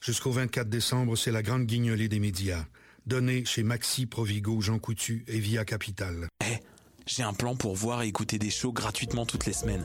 Jusqu'au 24 décembre, c'est la grande guignolée des médias. Donnée chez Maxi, Provigo, Jean Coutu et Via Capital. Eh, j'ai un plan pour voir et écouter des shows gratuitement toutes les semaines.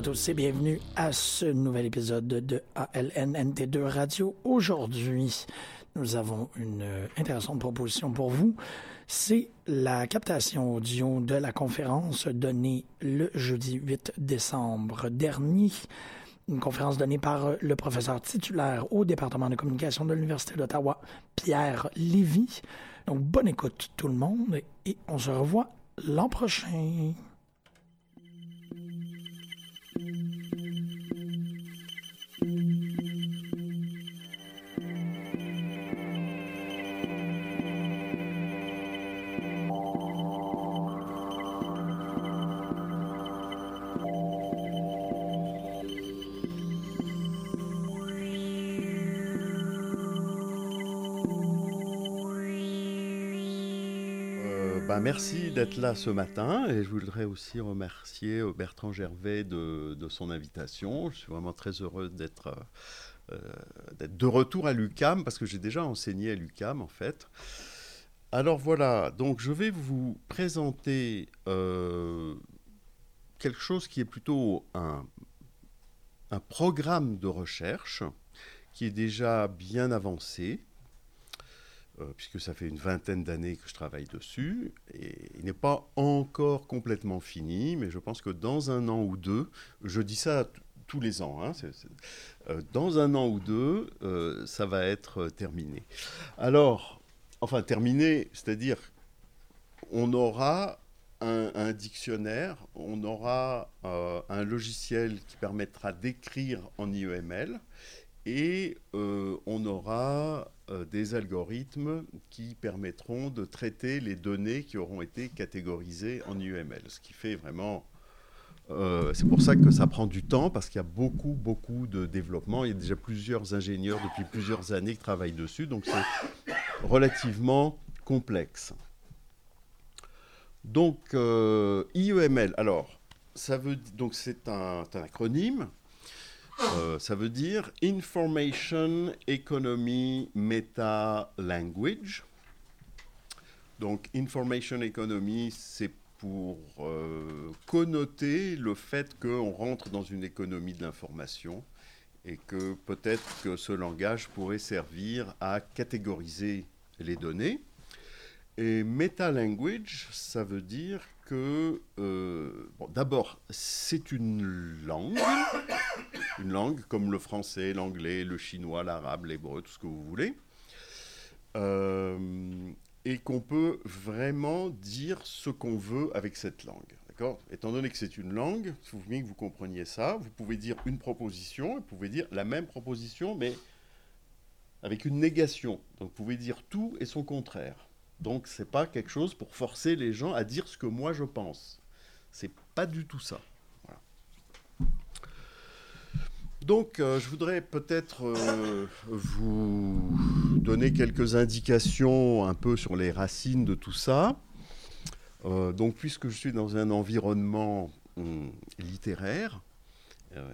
À tous et bienvenue à ce nouvel épisode de ALNNT2 Radio. Aujourd'hui, nous avons une intéressante proposition pour vous. C'est la captation audio de la conférence donnée le jeudi 8 décembre dernier. Une conférence donnée par le professeur titulaire au département de communication de l'Université d'Ottawa, Pierre Lévy. Donc, bonne écoute tout le monde et on se revoit l'an prochain. Merci d'être là ce matin et je voudrais aussi remercier euh, Bertrand Gervais de, son invitation. Je suis vraiment très heureux d'être euh, euh de retour à l'UCAM parce que j'ai déjà enseigné à l'UCAM en fait. Alors voilà, donc je vais vous présenter quelque chose qui est plutôt un, programme de recherche qui est déjà bien avancé puisque ça fait une vingtaine d'années que je travaille dessus, et il n'est pas encore complètement fini, mais je pense que dans un an ou deux, je dis ça tous les ans, hein, euh, dans un an ou deux, euh, ça va être terminé. Alors, enfin terminé, c'est-à-dire on aura un, dictionnaire, on aura euh, un logiciel qui permettra d'écrire en IEML, et euh, on aura euh, des algorithmes qui permettront de traiter les données qui auront été catégorisées en UML, ce qui fait vraiment... Euh, c'est pour ça que ça prend du temps, parce qu'il y a beaucoup, beaucoup de développement. Il y a déjà plusieurs ingénieurs depuis plusieurs années qui travaillent dessus, donc c'est relativement complexe. Donc, IEML, alors, ça veut, donc c'est un, un acronyme euh, ça veut dire Information Economy Meta Language. Donc, Information Economy, c'est pour euh, connoter le fait qu'on rentre dans une économie de l'information et que peut-être que ce langage pourrait servir à catégoriser les données. Et meta-language, ça veut dire que, euh, d'abord, c'est une langue, une langue comme le français, l'anglais, le chinois, l'arabe, l'hébreu, tout ce que vous voulez, euh, et qu'on peut vraiment dire ce qu'on veut avec cette langue. D'accord? Étant donné que c'est une langue, il faut bien que vous compreniez ça, vous pouvez dire une proposition, vous pouvez dire la même proposition, mais avec une négation. Donc vous pouvez dire tout et son contraire. Donc c'est pas quelque chose pour forcer les gens à dire ce que moi je pense. C'est pas du tout ça. Donc, euh, je voudrais peut-être euh, vous donner quelques indications un peu sur les racines de tout ça. Euh, donc, puisque je suis dans un environnement hum, littéraire,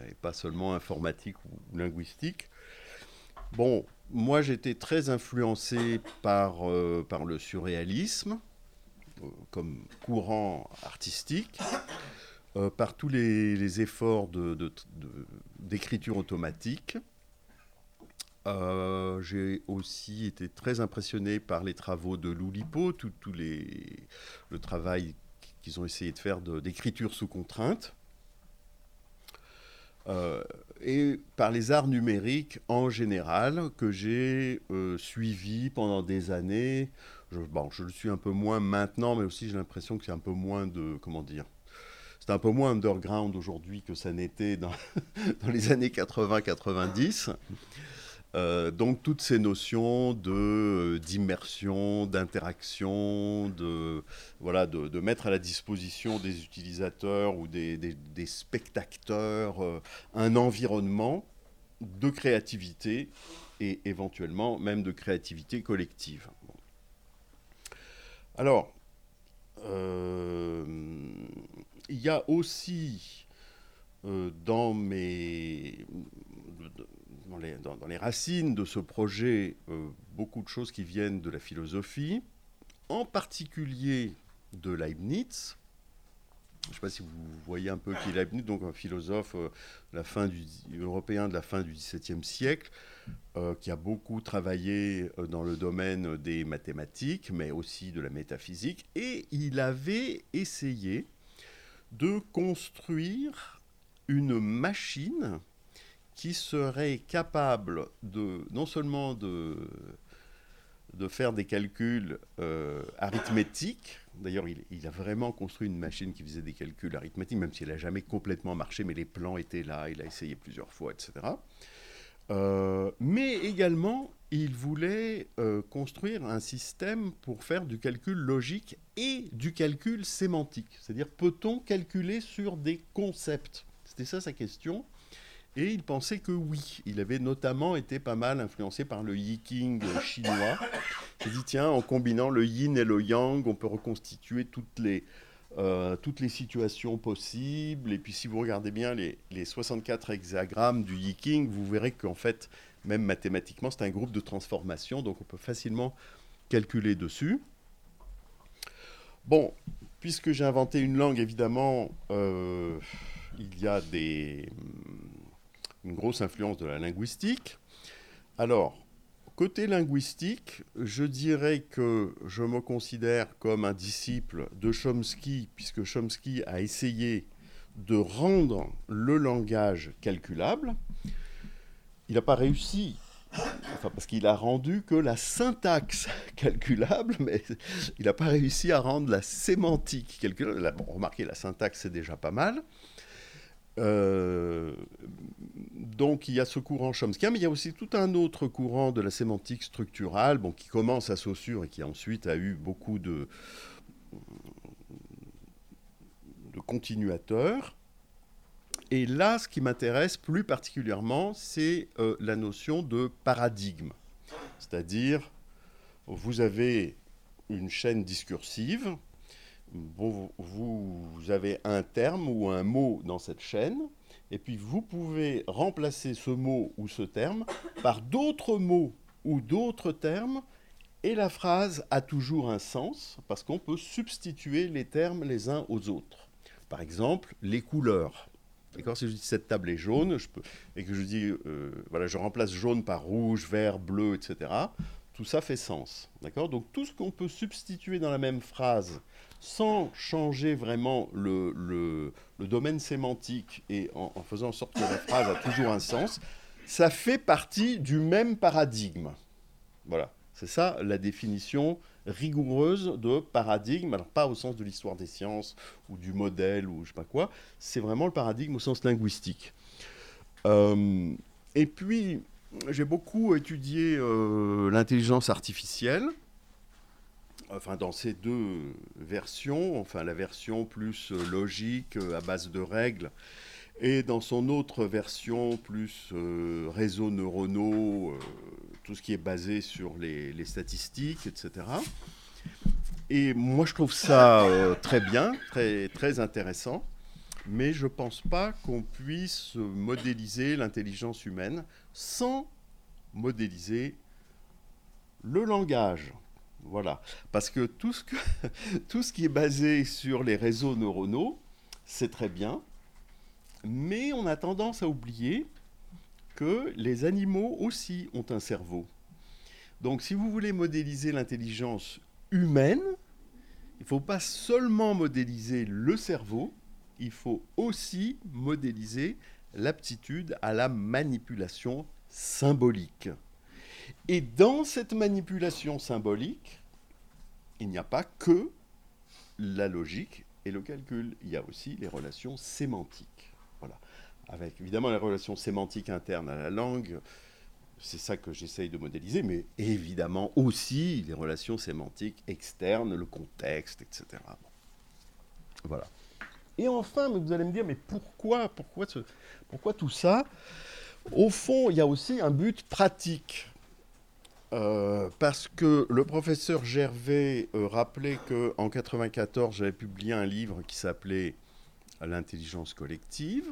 et pas seulement informatique ou linguistique, bon, moi j'étais très influencé par le surréalisme comme courant artistique. Euh, par tous les, efforts d'écriture automatique. Euh, j'ai aussi été très impressionné par les travaux de Loulipo, tout, le travail qu'ils ont essayé de faire d'écriture sous contrainte. Euh, et par les arts numériques en général que j'ai suivi pendant des années. Je, bon, je le suis un peu moins maintenant, mais aussi j'ai l'impression que c'est un peu moins de, comment dire, c'est un peu moins underground aujourd'hui que ça n'était dans, les années 80-90. Euh, donc toutes ces notions de euh, d'immersion, d'interaction, de voilà, de, mettre à la disposition des utilisateurs ou des, spectateurs euh, un environnement de créativité et éventuellement même de créativité collective. Alors, il y a aussi euh, dans, les, racines de ce projet euh, beaucoup de choses qui viennent de la philosophie, en particulier de Leibniz. Je ne sais pas si vous voyez un peu qui est Leibniz, donc un philosophe euh, la fin du, européen de la fin du XVIIe siècle, qui a beaucoup travaillé dans le domaine des mathématiques, mais aussi de la métaphysique, et il avait essayé de construire une machine qui serait capable de non seulement de, de faire des calculs euh, arithmétiques, d'ailleurs il, a vraiment construit une machine qui faisait des calculs arithmétiques, même si elle n'a jamais complètement marché, mais les plans étaient là, il a essayé plusieurs fois, etc. Euh, mais également, il voulait euh, construire un système pour faire du calcul logique et du calcul sémantique. C'est-à-dire, peut-on calculer sur des concepts? C'était ça sa question. Et il pensait que oui. Il avait notamment été pas mal influencé par le yiking chinois. Il dit, tiens, en combinant le yin et le yang, on peut reconstituer toutes les, euh, toutes les situations possibles. Et puis si vous regardez bien les, les 64 hexagrammes du Yiking, vous verrez qu'en fait, même mathématiquement, c'est un groupe de transformation, donc on peut facilement calculer dessus. Bon, puisque j'ai inventé une langue, évidemment, euh, il y a une grosse influence de la linguistique. Alors, Côté linguistique, je dirais que je me considère comme un disciple de Chomsky, puisque Chomsky a essayé de rendre le langage calculable. Il n'a pas réussi, enfin parce qu'il a rendu que la syntaxe calculable, mais il n'a pas réussi à rendre la sémantique calculable. Remarquez, la syntaxe c'est déjà pas mal. Euh, donc il y a ce courant chomskien, mais il y a aussi tout un autre courant de la sémantique structurale, bon, qui commence à Saussure et qui ensuite a eu beaucoup de, de continuateurs. Et là, ce qui m'intéresse plus particulièrement, c'est euh, la notion de paradigme. C'est-à-dire, vous avez une chaîne discursive vous, avez un terme ou un mot dans cette chaîne, et puis vous pouvez remplacer ce mot ou ce terme par d'autres mots ou d'autres termes, et la phrase a toujours un sens, parce qu'on peut substituer les termes les uns aux autres. Par exemple, les couleurs. Si je dis cette table est jaune, et que je dis, euh, voilà, je remplace jaune par rouge, vert, bleu, etc., tout ça fait sens. D'accord Donc tout ce qu'on peut substituer dans la même phrase sans changer vraiment le, domaine sémantique et en, faisant en sorte que la phrase a toujours un sens, ça fait partie du même paradigme. Voilà, c'est ça la définition rigoureuse de paradigme, alors pas au sens de l'histoire des sciences ou du modèle ou je sais pas quoi, c'est vraiment le paradigme au sens linguistique. Euh, et puis, j'ai beaucoup étudié euh, l'intelligence artificielle enfin dans ces deux versions, enfin la version plus euh, logique à base de règles, et dans son autre version plus réseaux neuronaux, tout ce qui est basé sur les, les statistiques, etc. Et moi je trouve ça très bien, très, très intéressant mais je ne pense pas qu'on puisse modéliser l'intelligence humaine sans modéliser le langage. Voilà. Parce que tout ce, qui est basé sur les réseaux neuronaux, c'est très bien, mais on a tendance à oublier que les animaux aussi ont un cerveau. Donc si vous voulez modéliser l'intelligence humaine, il ne faut pas seulement modéliser le cerveau, il faut aussi modéliser l'aptitude à la manipulation symbolique. Et dans cette manipulation symbolique, il n'y a pas que la logique et le calcul, il y a aussi les relations sémantiques. Voilà. Avec évidemment les relations sémantiques internes à la langue, c'est ça que j'essaye de modéliser, mais évidemment aussi les relations sémantiques externes, le contexte, etc. Voilà. Et enfin, vous allez me dire, mais pourquoi, pourquoi, pourquoi tout ça? Au fond, il y a aussi un but pratique. Euh, parce que le professeur Gervais euh, rappelait qu'en 1994, j'avais publié un livre qui s'appelait L'intelligence collective.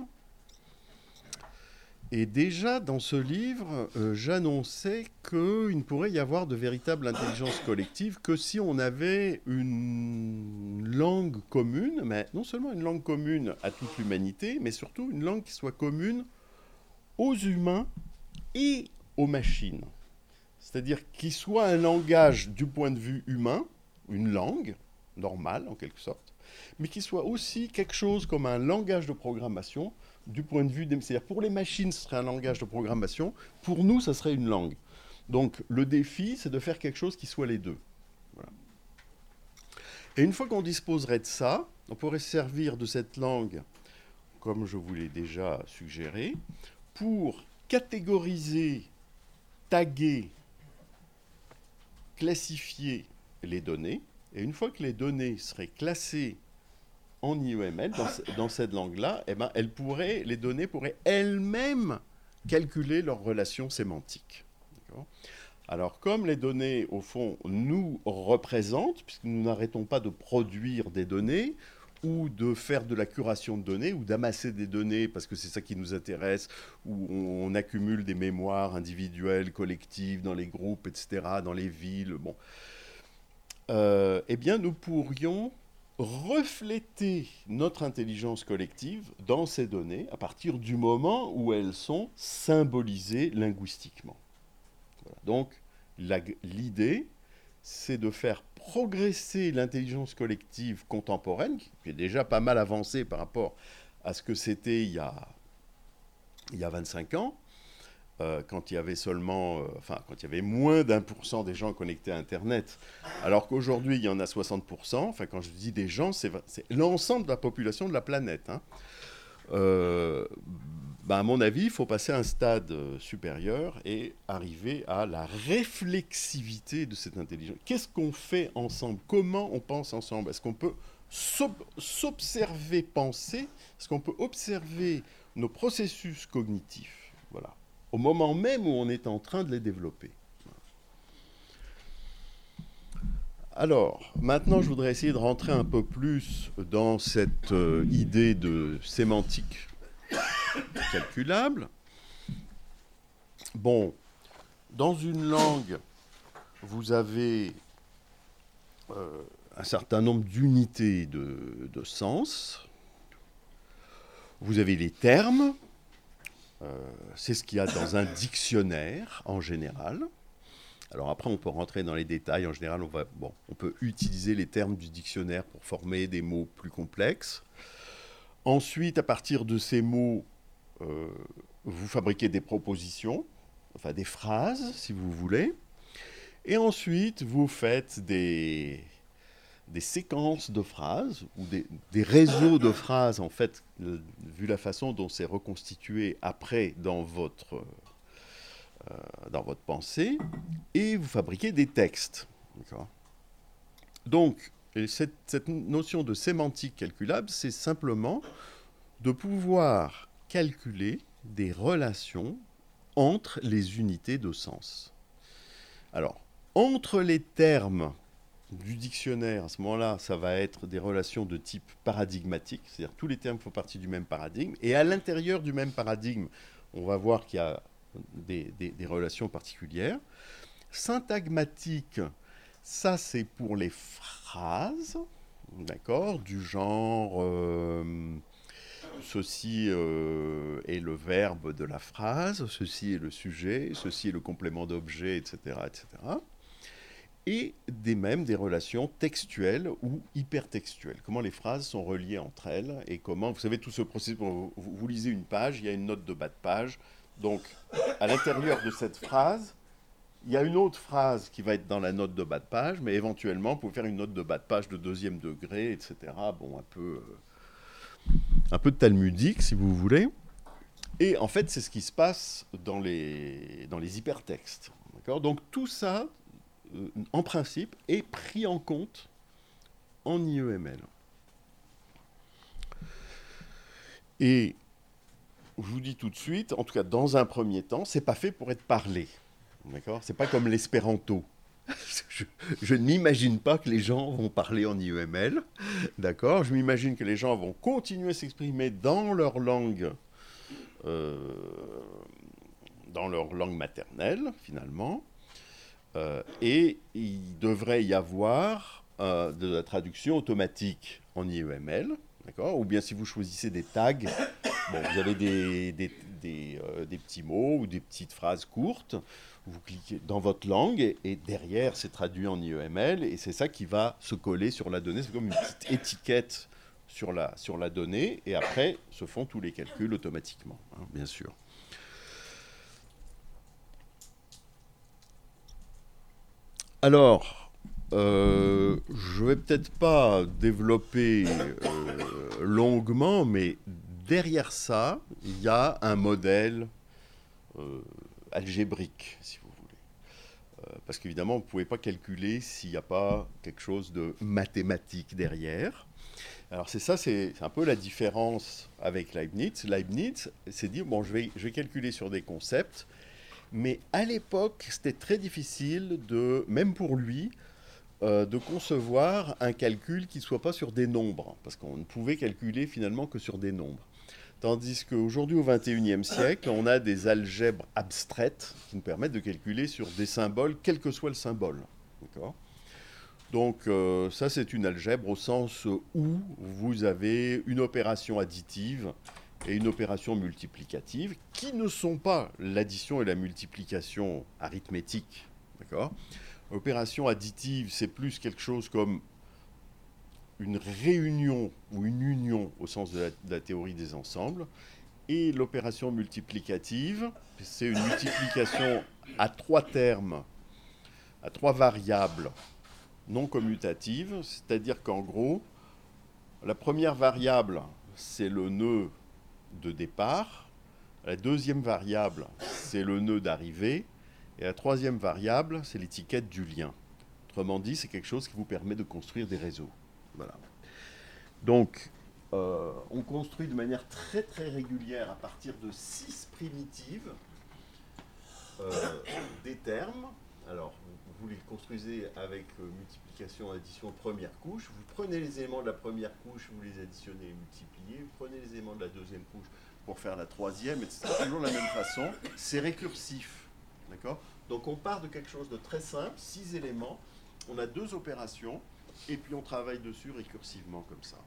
Et déjà dans ce livre, euh, j'annonçais qu'il ne pourrait y avoir de véritable intelligence collective que si on avait une langue commune, mais non seulement une langue commune à toute l'humanité, mais surtout une langue qui soit commune aux humains et aux machines. C'est-à-dire qu'il soit un langage du point de vue humain, une langue normale en quelque sorte, mais qui soit aussi quelque chose comme un langage de programmation du point de vue des... C'est-à-dire pour les machines, ce serait un langage de programmation. Pour nous, ça serait une langue. Donc le défi, c'est de faire quelque chose qui soit les deux. Et une fois qu'on disposerait de ça, on pourrait servir de cette langue, comme je vous l'ai déjà suggéré, pour catégoriser, taguer, classifier les données. Et une fois que les données seraient classées en IEML, dans, cette langue-là, eh ben, les données pourraient elles-mêmes calculer leurs relations sémantiques. Alors, comme les données, au fond, nous représentent, puisque nous n'arrêtons pas de produire des données, ou de faire de la curation de données, ou d'amasser des données, parce que c'est ça qui nous intéresse, où on, accumule des mémoires individuelles, collectives, dans les groupes, etc., dans les villes, bon. Euh, eh bien, nous pourrions refléter notre intelligence collective dans ces données à partir du moment où elles sont symbolisées linguistiquement. Donc l'idée, c'est de faire progresser l'intelligence collective contemporaine, qui est déjà pas mal avancée par rapport à ce que c'était il, il y a 25 ans, euh, quand il y avait seulement, euh, enfin, quand il y avait moins d'un pour cent des gens connectés à Internet, alors qu'aujourd'hui, il y en a 60%. Enfin, quand je dis des gens, c'est l'ensemble de la population de la planète. Hein. Euh, ben, à mon avis, il faut passer à un stade supérieur et arriver à la réflexivité de cette intelligence. Qu'est-ce qu'on fait ensemble? Comment on pense ensemble? Est-ce qu'on peut s'observer penser? Est-ce qu'on peut observer nos processus cognitifs? Voilà. Au moment même où on est en train de les développer. Alors, maintenant, je voudrais essayer de rentrer un peu plus dans cette euh, idée de sémantique calculable. Bon, dans une langue, vous avez euh, un certain nombre d'unités de, sens. Vous avez les termes, euh, c'est ce qu'il y a dans un dictionnaire en général. Alors après, on peut rentrer dans les détails. En général, on, peut utiliser les termes du dictionnaire pour former des mots plus complexes. Ensuite, à partir de ces mots, euh, vous fabriquez des propositions, enfin des phrases, si vous voulez. Et ensuite, vous faites des, des séquences de phrases ou des, réseaux de phrases, en fait, vu la façon dont c'est reconstitué après dans votre, dans votre pensée, et vous fabriquez des textes. Donc, cette, cette, notion de sémantique calculable, c'est simplement de pouvoir calculer des relations entre les unités de sens. Alors, entre les termes du dictionnaire, à ce moment-là, ça va être des relations de type paradigmatique, c'est-à-dire tous les termes font partie du même paradigme, et à l'intérieur du même paradigme, on va voir qu'il y a des, relations particulières. Syntagmatique, ça c'est pour les phrases, d'accord, du genre euh, ceci euh, est le verbe de la phrase, ceci est le sujet, ceci est le complément d'objet, etc., etc et des mêmes des relations textuelles ou hypertextuelles. Comment les phrases sont reliées entre elles et comment, vous savez, tout ce processus, vous, vous lisez une page, il y a une note de bas de page, donc à l'intérieur de cette phrase, il y a une autre phrase qui va être dans la note de bas de page, mais éventuellement, vous pouvez faire une note de bas de page de deuxième degré, etc. Bon, un peu, euh, un peu talmudique, si vous voulez. Et en fait, c'est ce qui se passe dans les, dans les hypertextes. Donc tout ça, euh, en principe, est pris en compte en IEML. Et je vous dis tout de suite, en tout cas dans un premier temps, c'est pas fait pour être parlé. D'accord? C'est pas comme l'espéranto. Je, n'imagine pas que les gens vont parler en IEML. D'accord? Je m'imagine que les gens vont continuer à s'exprimer dans leur langue, euh, dans leur langue maternelle, finalement. Euh, et il devrait y avoir euh, de la traduction automatique en IEML, Ou bien si vous choisissez des tags, vous avez euh, des, petits mots ou des petites phrases courtes, vous cliquez dans votre langue et, derrière c'est traduit en IEML et c'est ça qui va se coller sur la donnée. C'est comme une petite étiquette sur la, sur la donnée et après se font tous les calculs automatiquement, hein, bien sûr. Alors, euh, je vais peut-être pas développer euh, longuement, mais derrière ça, il y a un modèle euh, algébrique, si vous voulez. parce qu'évidemment, vous ne pouvez pas calculer s'il n'y a pas quelque chose de mathématique derrière. Alors c'est ça, c'est un peu la différence avec Leibniz. Leibniz s'est dit, bon, je vais, je vais calculer sur des concepts, mais à l'époque, c'était très difficile, de, même pour lui, euh, de concevoir un calcul qui ne soit pas sur des nombres, parce qu'on ne pouvait calculer finalement que sur des nombres. Tandis qu'aujourd'hui, au XXIe siècle, on a des algèbres abstraites qui nous permettent de calculer sur des symboles, quel que soit le symbole. Donc euh, ça, c'est une algèbre au sens où vous avez une opération additive et une opération multiplicative, qui ne sont pas l'addition et la multiplication arithmétique. D'accord? Opération additive, c'est plus quelque chose comme une réunion ou une union au sens de la, théorie des ensembles. Et l'opération multiplicative, c'est une multiplication à trois termes, à trois variables non commutatives, c'est-à-dire qu'en gros, la première variable, c'est le nœud de départ. La deuxième variable, c'est le nœud d'arrivée. Et la troisième variable, c'est l'étiquette du lien. Autrement dit, c'est quelque chose qui vous permet de construire des réseaux. Voilà. Donc, euh, on construit de manière très très régulière à partir de six primitives euh, des termes. Alors, vous, les construisez avec euh, multiplication, addition, première couche. Vous prenez les éléments de la première couche, vous les additionnez et multipliez. Vous prenez les éléments de la deuxième couche pour faire la troisième, etc. Toujours de la même façon. C'est récursif. D'accord? Donc on part de quelque chose de très simple, six éléments. On a deux opérations et puis on travaille dessus récursivement comme ça.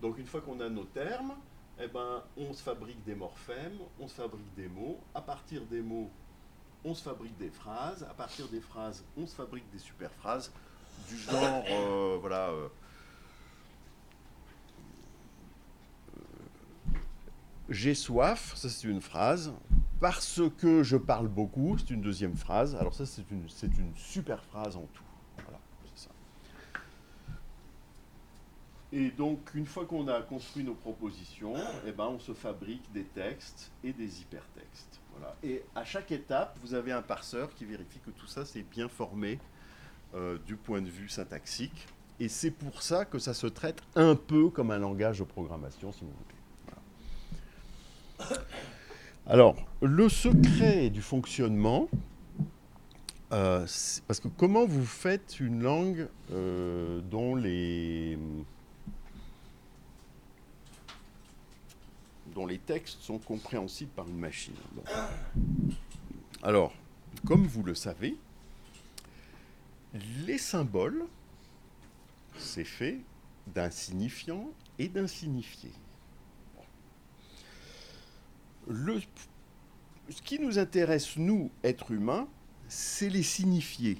Donc une fois qu'on a nos termes, eh ben, on se fabrique des morphèmes, on se fabrique des mots. À partir des mots, on se fabrique des phrases. À partir des phrases, on se fabrique des super phrases du genre, euh, voilà. Euh, j'ai soif, ça c'est une phrase. Parce que je parle beaucoup, c'est une deuxième phrase. Alors ça c'est une, une super phrase en tout. Voilà, c'est ça. Et donc une fois qu'on a construit nos propositions, eh ben, on se fabrique des textes et des hypertextes. Et à chaque étape, vous avez un parseur qui vérifie que tout ça c'est bien formé euh, du point de vue syntaxique. Et c'est pour ça que ça se traite un peu comme un langage de programmation, si vous voulez. Alors, le secret du fonctionnement, euh, parce que comment vous faites une langue euh, dont les dont les textes sont compréhensibles par une machine. Alors, comme vous le savez, les symboles, c'est fait d'un signifiant et d'un signifié. Ce qui nous intéresse, nous, êtres humains, c'est les signifiés.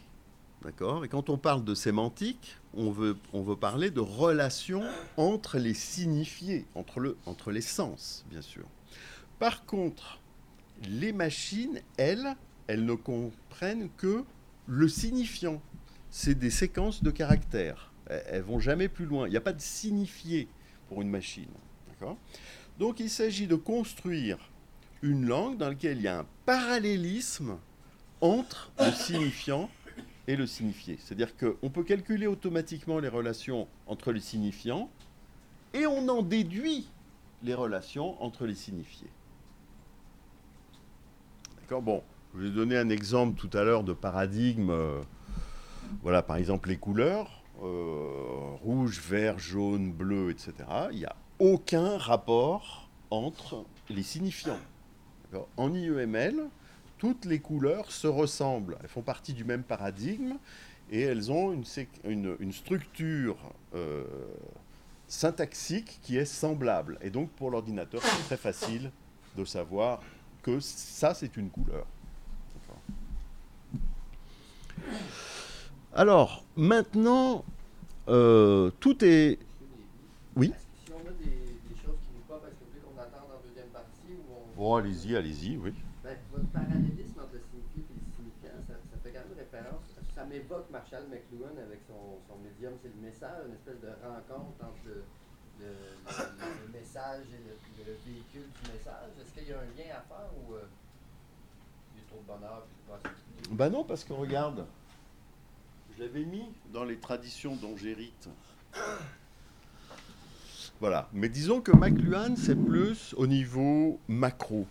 D'accord? Et quand on parle de sémantique, on veut, on veut parler de relation entre les signifiés, entre, le, entre les sens, bien sûr. Par contre, les machines, elles, elles ne comprennent que le signifiant. C'est des séquences de caractères. Elles vont jamais plus loin. Il n'y a pas de signifié pour une machine. Donc il s'agit de construire une langue dans laquelle il y a un parallélisme entre le signifiant et le signifié. C'est-à-dire qu'on peut calculer automatiquement les relations entre les signifiants et on en déduit les relations entre les signifiés. D'accord? Bon, je vais donner un exemple tout à l'heure de paradigme. Euh, voilà, par exemple, les couleurs euh, rouge, vert, jaune, bleu, etc. Il n'y a aucun rapport entre les signifiants. En IEML, toutes les couleurs se ressemblent. Elles font partie du même paradigme et elles ont une, structure euh, syntaxique qui est semblable. Et donc pour l'ordinateur, c'est très facile de savoir que ça, c'est une couleur. Alors, maintenant, euh, tout est... Oui Si on a des, des choses qui nous pas, est-ce que vous voulez qu'on attende en deuxième Bon, allez-y, allez-y, oui. Ben, votre parallélisme entre le signifié et le signifiant, ça, ça, fait quand même référence. Ça m'évoque Marshall McLuhan avec son, son médium, c'est le message, une espèce de rencontre entre le, le, le, message et le, véhicule du message. Est-ce qu'il y a un lien à faire ou euh, il y a trop de bonheur puis Ben non, parce que regarde, je l'avais mis dans les traditions dont j'hérite. Voilà. Mais disons que McLuhan, c'est plus au niveau macro.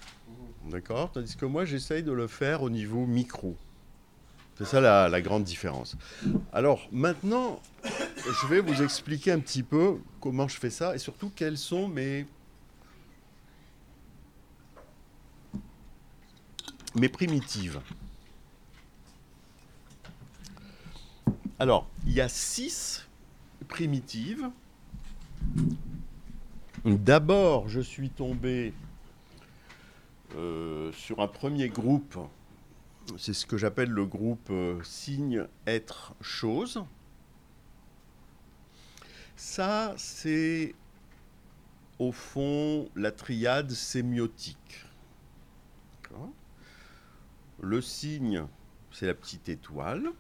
D'accord? Tandis que moi, j'essaye de le faire au niveau micro. C'est ça la, grande différence. Alors maintenant, je vais vous expliquer un petit peu comment je fais ça et surtout quelles sont mes, mes primitives. Alors, il y a six primitives. D'abord, je suis tombé euh, sur un premier groupe. C'est ce que j'appelle le groupe euh, signe, être, chose. Ça, c'est au fond la triade sémiotique. Le signe, c'est la petite étoile.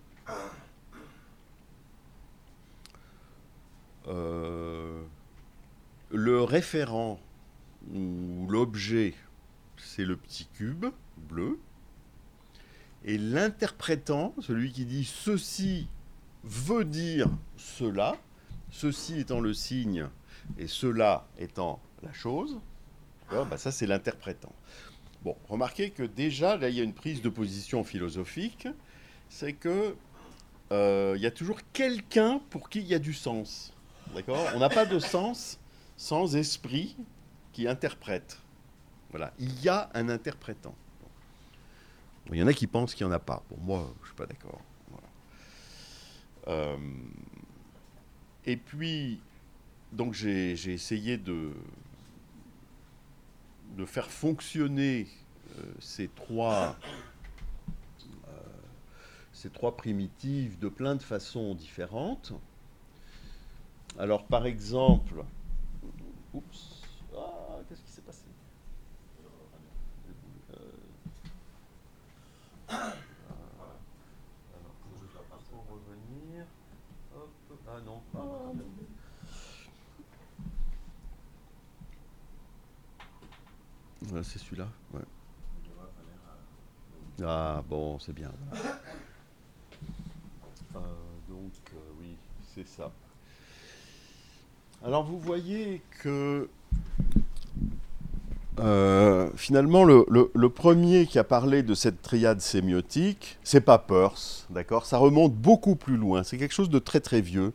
Euh, le référent ou l'objet, c'est le petit cube bleu. Et l'interprétant, celui qui dit ceci veut dire cela, ceci étant le signe et cela étant la chose, bah ça c'est l'interprétant. Bon, remarquez que déjà, là, il y a une prise de position philosophique, c'est que euh, il y a toujours quelqu'un pour qui il y a du sens. D'accord? On n'a pas de sens sans esprit qui interprète. Voilà. Il y a un interprétant. Il y en a qui pensent qu'il n'y en a pas. Pour moi, je ne suis pas d'accord. Euh, et puis, donc j'ai essayé de, faire fonctionner euh, ces trois euh, ces trois primitives de plein de façons différentes. Alors, par exemple, oups, ah, qu'est-ce qui s'est passé? Ah non, ah, voilà, c'est celui-là, ouais. Ah bon, c'est bien. Euh, Donc, euh, oui, c'est ça. Alors, vous voyez que euh, finalement, le, premier qui a parlé de cette triade sémiotique, c'est pas Peirce, d'accord? Ça remonte beaucoup plus loin. C'est quelque chose de très très vieux.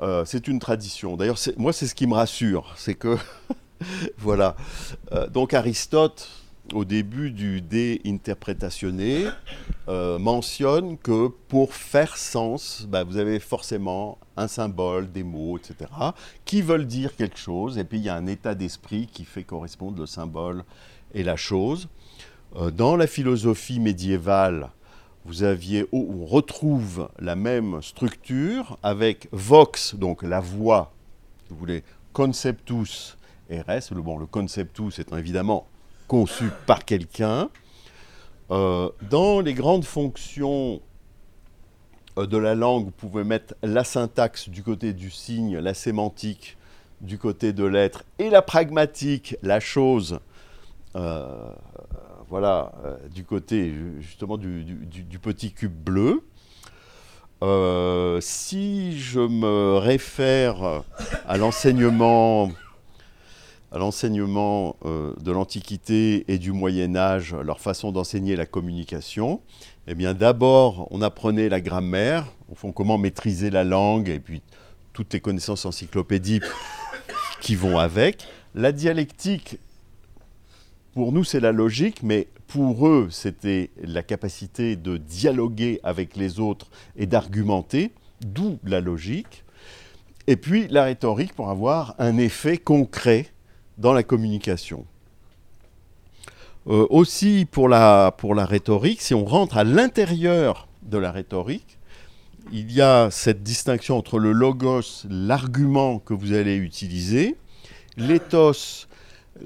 Euh, c'est une tradition. D'ailleurs, moi, c'est ce qui me rassure, c'est que voilà. Euh, donc Aristote, au début du De Interpretatione, euh, mentionne que pour faire sens, bah, vous avez forcément un symbole, des mots, etc., qui veulent dire quelque chose, et puis il y a un état d'esprit qui fait correspondre le symbole et la chose. Euh, dans la philosophie médiévale, vous aviez, oh, on retrouve la même structure avec vox, donc la voix, vous voulez, conceptus et bon, le conceptus étant évidemment conçu par quelqu'un. Euh, dans les grandes fonctions euh, de la langue, vous pouvez mettre la syntaxe du côté du signe, la sémantique du côté de l'être, et la pragmatique, la chose, euh, voilà, du côté ju- justement du, petit cube bleu. Si je me réfère à l'enseignement à l'enseignement euh, de l'Antiquité et du Moyen Âge, leur façon d'enseigner la communication, eh bien d'abord on apprenait la grammaire, au fond comment maîtriser la langue et puis toutes les connaissances encyclopédiques qui vont avec. La dialectique, pour nous c'est la logique, mais pour eux c'était la capacité de dialoguer avec les autres et d'argumenter, d'où la logique. Et puis la rhétorique pour avoir un effet concret dans la communication. Euh, aussi pour la, pour la rhétorique, si on rentre à l'intérieur de la rhétorique, il y a cette distinction entre le logos, l'argument que vous allez utiliser, l'éthos,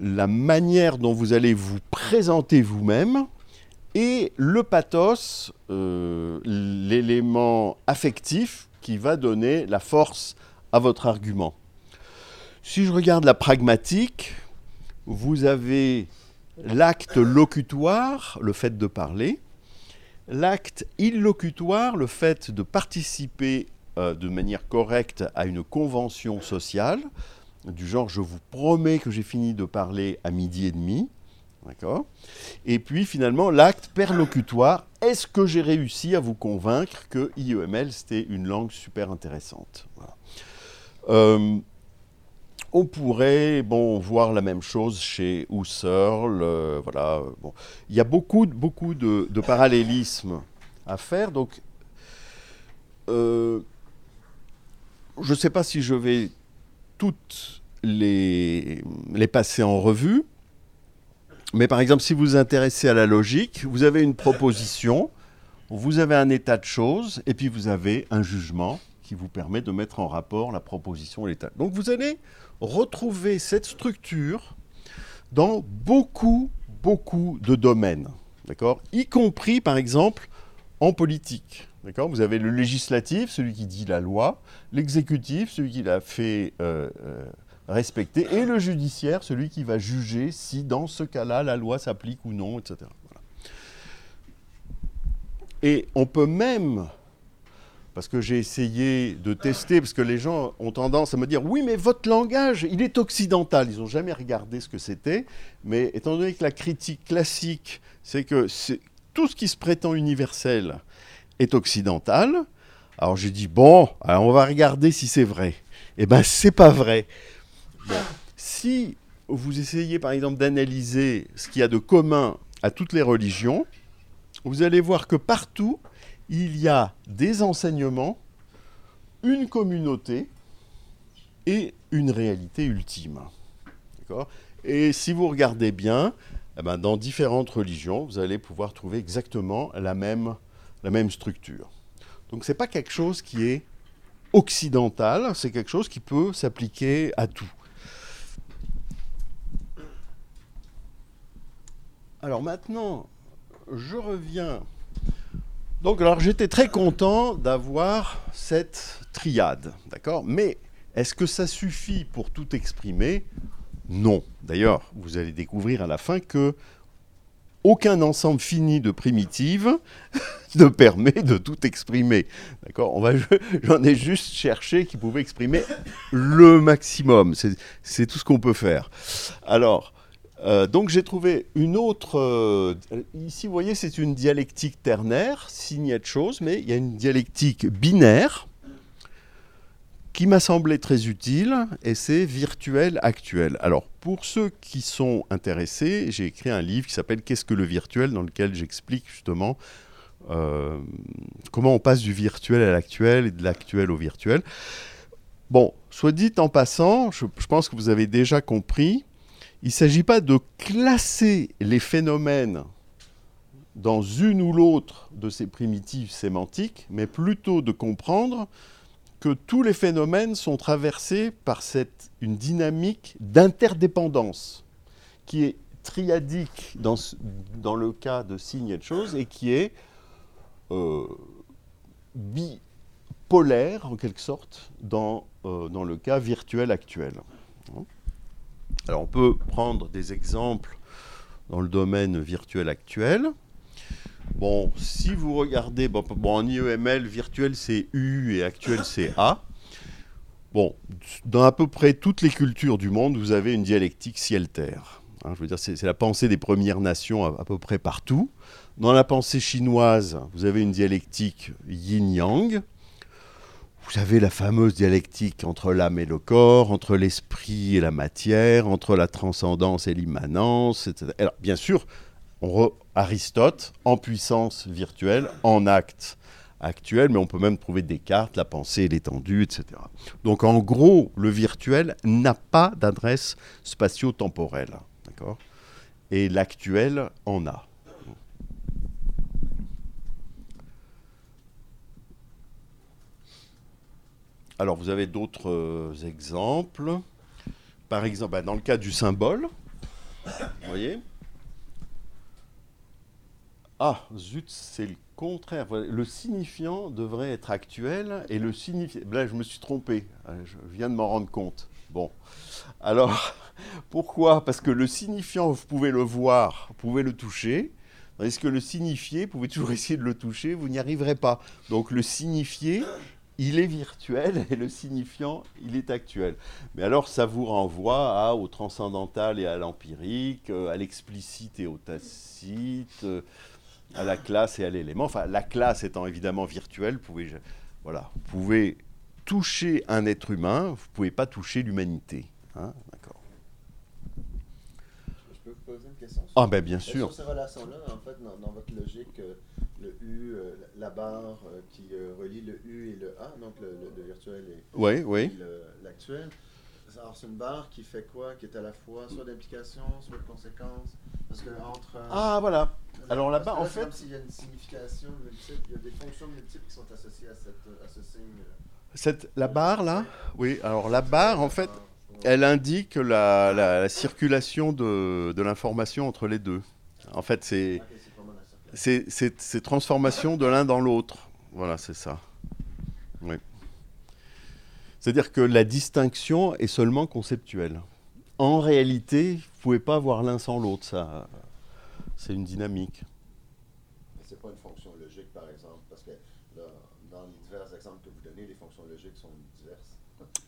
la manière dont vous allez vous présenter vous-même, et le pathos, euh, l'élément affectif qui va donner la force à votre argument. Si je regarde la pragmatique, vous avez l'acte locutoire, le fait de parler, l'acte illocutoire, le fait de participer euh, de manière correcte à une convention sociale, du genre je vous promets que j'ai fini de parler à midi et demi, Et puis finalement l'acte perlocutoire, est-ce que j'ai réussi à vous convaincre que IEML c'était une langue super intéressante? Euh, on pourrait bon, voir la même chose chez Husserl. euh, voilà, bon. Il y a beaucoup, beaucoup de, de parallélismes à faire. Donc, euh, je ne sais pas si je vais toutes les, les passer en revue. Mais par exemple, si vous vous intéressez à la logique, vous avez une proposition, vous avez un état de choses, et puis vous avez un jugement qui vous permet de mettre en rapport la proposition et l'état. Donc vous allez retrouver cette structure dans beaucoup, beaucoup de domaines, d'accord? Y compris, par exemple, en politique. D'accord? Vous avez le législatif, celui qui dit la loi, l'exécutif, celui qui la fait euh, euh, respecter, et le judiciaire, celui qui va juger si dans ce cas-là la loi s'applique ou non, etc. Et on peut même parce que j'ai essayé de tester, parce que les gens ont tendance à me dire oui, mais votre langage, il est occidental. Ils n'ont jamais regardé ce que c'était, mais étant donné que la critique classique, c'est que tout ce qui se prétend universel est occidental. Alors j'ai dit bon, alors on va regarder si c'est vrai. Eh ben c'est pas vrai. Si vous essayez par exemple d'analyser ce qu'il y a de commun à toutes les religions, vous allez voir que partout il y a des enseignements, une communauté et une réalité ultime. Et si vous regardez bien, eh ben, dans différentes religions, vous allez pouvoir trouver exactement la même structure. Donc ce n'est pas quelque chose qui est occidental, c'est quelque chose qui peut s'appliquer à tout. Alors maintenant, je reviens donc, alors j'étais très content d'avoir cette triade, d'accord? Mais est-ce que ça suffit pour tout exprimer? Non. D'ailleurs, vous allez découvrir à la fin que aucun ensemble fini de primitives ne permet de tout exprimer. D'accord? On J'en ai juste cherché qui pouvait exprimer le maximum. C'est tout ce qu'on peut faire. Alors, euh, donc j'ai trouvé une autre. euh, ici, vous voyez, c'est une dialectique ternaire, signée de choses, mais il y a une dialectique binaire qui m'a semblé très utile, et c'est virtuel actuel. Alors, pour ceux qui sont intéressés, j'ai écrit un livre qui s'appelle Qu'est-ce que le virtuel, dans lequel j'explique justement euh, comment on passe du virtuel à l'actuel et de l'actuel au virtuel. Bon, soit dit en passant, je pense que vous avez déjà compris, il ne s'agit pas de classer les phénomènes dans une ou l'autre de ces primitives sémantiques, mais plutôt de comprendre que tous les phénomènes sont traversés par une dynamique d'interdépendance qui est triadique dans, le cas de signes et de choses et qui est euh, bipolaire en quelque sorte dans, euh, dans le cas virtuel actuel. Alors on peut prendre des exemples dans le domaine virtuel actuel. Bon, si vous regardez, bon, en IEML, virtuel c'est U et actuel c'est A. Bon, dans à peu près toutes les cultures du monde, vous avez une dialectique ciel-terre. Hein, je veux dire, c'est c'est la pensée des Premières Nations à, à peu près partout. Dans la pensée chinoise, vous avez une dialectique yin-yang. Vous avez la fameuse dialectique entre l'âme et le corps, entre l'esprit et la matière, entre la transcendance et l'immanence, etc. Alors, bien sûr, Aristote en puissance virtuelle, en acte actuel, mais on peut même trouver Descartes, la pensée l'étendue, etc. Donc en gros, le virtuel n'a pas d'adresse spatio-temporelle. D'accord? Et l'actuel en a. Alors vous avez d'autres euh, exemples? Par exemple, bah, dans le cas du symbole, vous voyez? Ah, zut, c'est le contraire. Le signifiant devrait être actuel et le signifiant. Là, je me suis trompé. Euh, Je viens de m'en rendre compte. Bon. Alors, pourquoi? Parce que le signifiant, vous pouvez le voir, vous pouvez le toucher. Tandis que le signifié, vous pouvez toujours essayer de le toucher, vous n'y arriverez pas. Donc le signifié, il est virtuel et le signifiant, il est actuel. Mais alors, ça vous renvoie à, au transcendantal et à l'empirique, euh, à l'explicite et au tacite, euh, à la classe et à l'élément. Enfin, la classe étant évidemment virtuelle, vous pouvez, voilà, vous pouvez toucher un être humain, vous ne pouvez pas toucher l'humanité. Hein, D'accord. Je peux vous poser une question Ah ben bien sûr. Sur ces relations-là, en fait, dans, dans votre logique, euh, le U, la barre euh, qui euh, relie le U et le A, donc le, le- le virtuel et, Oui, oui. l'actuel, alors c'est une barre qui fait quoi? Qui est à la fois soit d'implication, soit de conséquence? Parce que entre. euh, Ah voilà. Alors là-bas, que en fait, s'il y a une signification multiple, il y a des fonctions multiples qui sont associées à, cette, à ce signe. cette, la barre là, oui. Alors la barre, en fait, elle indique la, la- la circulation de, de l'information entre les deux. En fait, c'est c'est vraiment la circulation. c'est- c'est c'est transformation de l'un dans l'autre. Voilà, c'est ça. Oui. C'est-à-dire que la distinction est seulement conceptuelle. En réalité, vous ne pouvez pas voir l'un sans l'autre. Ça, c'est une dynamique. C'est pas une fonction logique, par exemple, parce que là, dans les divers exemples que vous donnez, les fonctions logiques sont diverses.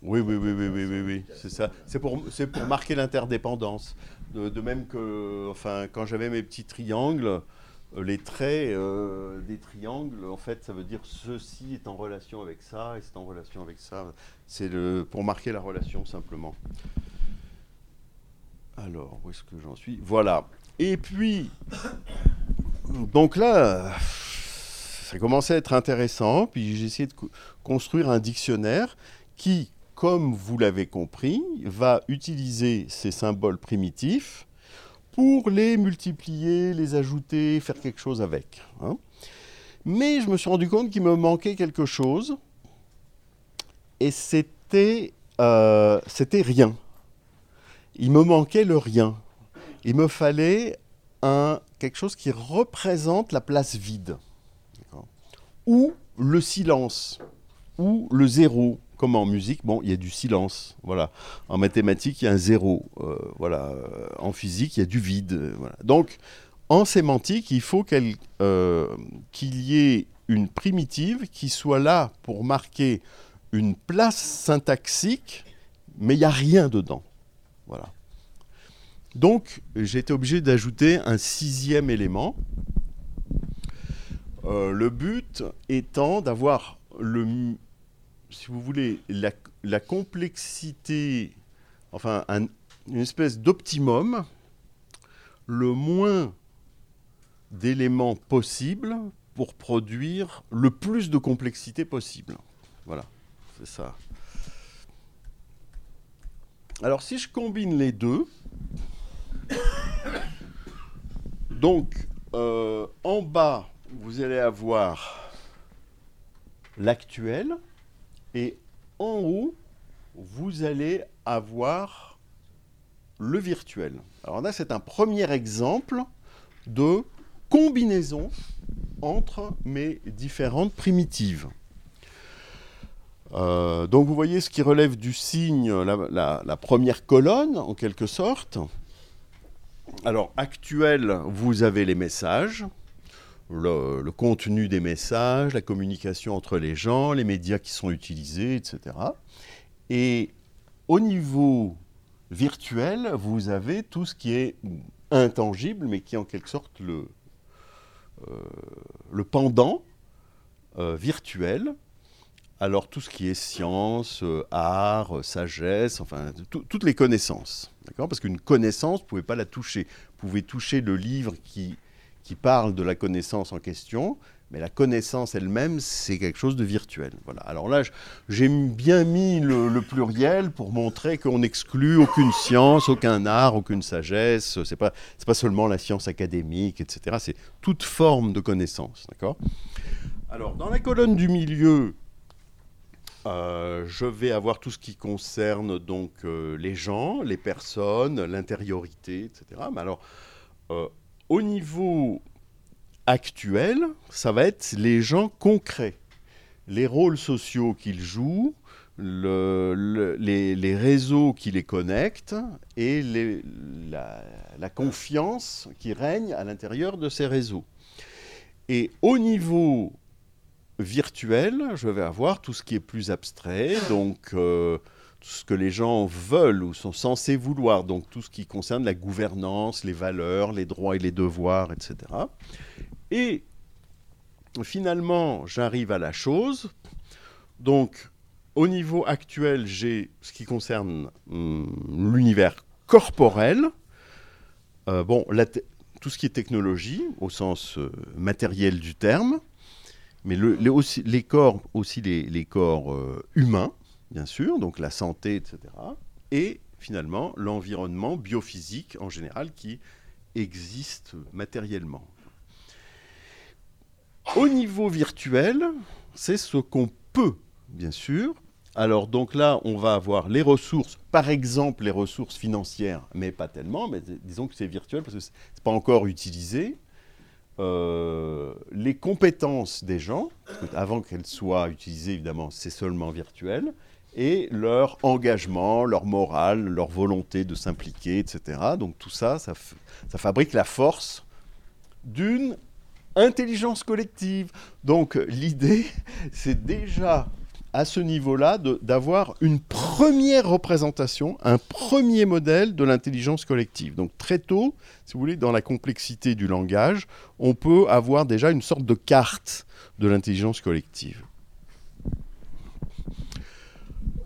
Oui, oui, oui, oui, oui, oui, oui, c'est ça. C'est pour, marquer l'interdépendance. De, de même que, enfin, quand j'avais mes petits triangles, les traits euh, des triangles, en fait, ça veut dire ceci est en relation avec ça et c'est en relation avec ça. C'est pour marquer la relation simplement. Alors, où est-ce que j'en suis? Voilà. Et puis, donc là, ça commençait à être intéressant. Puis j'ai essayé de co- construire un dictionnaire qui, comme vous l'avez compris, va utiliser ces symboles primitifs pour les multiplier, les ajouter, faire quelque chose avec. hein. Mais je me suis rendu compte qu'il me manquait quelque chose, et c'était euh, c'était rien. Il me manquait le rien. Il me fallait un, quelque chose qui représente la place vide. Ou le silence, ou le zéro. Comme en musique, bon, il y a du silence. Voilà. En mathématiques, il y a un zéro. euh, voilà. En physique, il y a du vide. euh, voilà. Donc, en sémantique, il faut euh, qu'il y ait une primitive qui soit là pour marquer une place syntaxique, mais il n'y a rien dedans. Voilà. Donc, j'ai été obligé d'ajouter un sixième élément. Le but étant d'avoir le, si vous voulez, la, complexité, enfin, un- une espèce d'optimum, le moins d'éléments possibles pour produire le plus de complexité possible. Voilà, c'est ça. Alors, si je combine les deux, donc euh, en bas, vous allez avoir l'actuel et en haut, vous allez avoir le virtuel. Alors là, c'est un premier exemple de combinaison entre mes différentes primitives. Euh, donc vous voyez ce qui relève du signe, la, première colonne en quelque sorte. Alors actuel, vous avez les messages, le, contenu des messages, la communication entre les gens, les médias qui sont utilisés, etc. Et au niveau virtuel, vous avez tout ce qui est intangible, mais qui est en quelque sorte le, euh, le pendant euh, virtuel. Alors tout ce qui est science, euh, art, sagesse, enfin tout- toutes les connaissances. Parce qu'une connaissance, vous ne pouvez pas la toucher. Vous pouvez toucher le livre qui, qui parle de la connaissance en question, mais la connaissance elle-même, c'est quelque chose de virtuel. Voilà. Alors là, j'ai bien mis le, pluriel pour montrer qu'on n'exclut aucune science, aucun art, aucune sagesse. C'est pas pas seulement la science académique, etc. C'est toute forme de connaissance, d'accord? Alors dans la colonne du milieu, euh, je vais avoir tout ce qui concerne donc euh, les gens, les personnes, l'intériorité, etc. Mais alors euh, au niveau actuel, ça va être les gens concrets, les rôles sociaux qu'ils jouent, le- le- les, réseaux qui les connectent et la, confiance qui règne à l'intérieur de ces réseaux. Et au niveau virtuel, je vais avoir tout ce qui est plus abstrait, donc euh, ce que les gens veulent ou sont censés vouloir, donc tout ce qui concerne la gouvernance, les valeurs, les droits et les devoirs, etc. Et finalement, j'arrive à la chose. Donc, au niveau actuel, j'ai ce qui concerne hum, l'univers corporel. Euh, tout ce qui est technologie, au sens euh, matériel du terme, mais le- les, aussi, les corps, aussi les, les corps euh, humains, bien sûr, donc la santé, etc. Et finalement, l'environnement biophysique en général qui existe matériellement. Au niveau virtuel, c'est ce qu'on peut, bien sûr. Alors donc là, on va avoir les ressources, par exemple les ressources financières, mais pas tellement, mais disons que c'est virtuel parce que ce n'est pas encore utilisé. Euh, les compétences des gens, avant qu'elles soient utilisées, évidemment, c'est seulement virtuel, et leur engagement, leur morale, leur volonté de s'impliquer, etc. Donc tout ça, ça, fabrique la force d'une intelligence collective. Donc l'idée, c'est déjà à ce niveau-là d'avoir une première représentation, un premier modèle de l'intelligence collective. Donc très tôt, si vous voulez, dans la complexité du langage, on peut avoir déjà une sorte de carte de l'intelligence collective.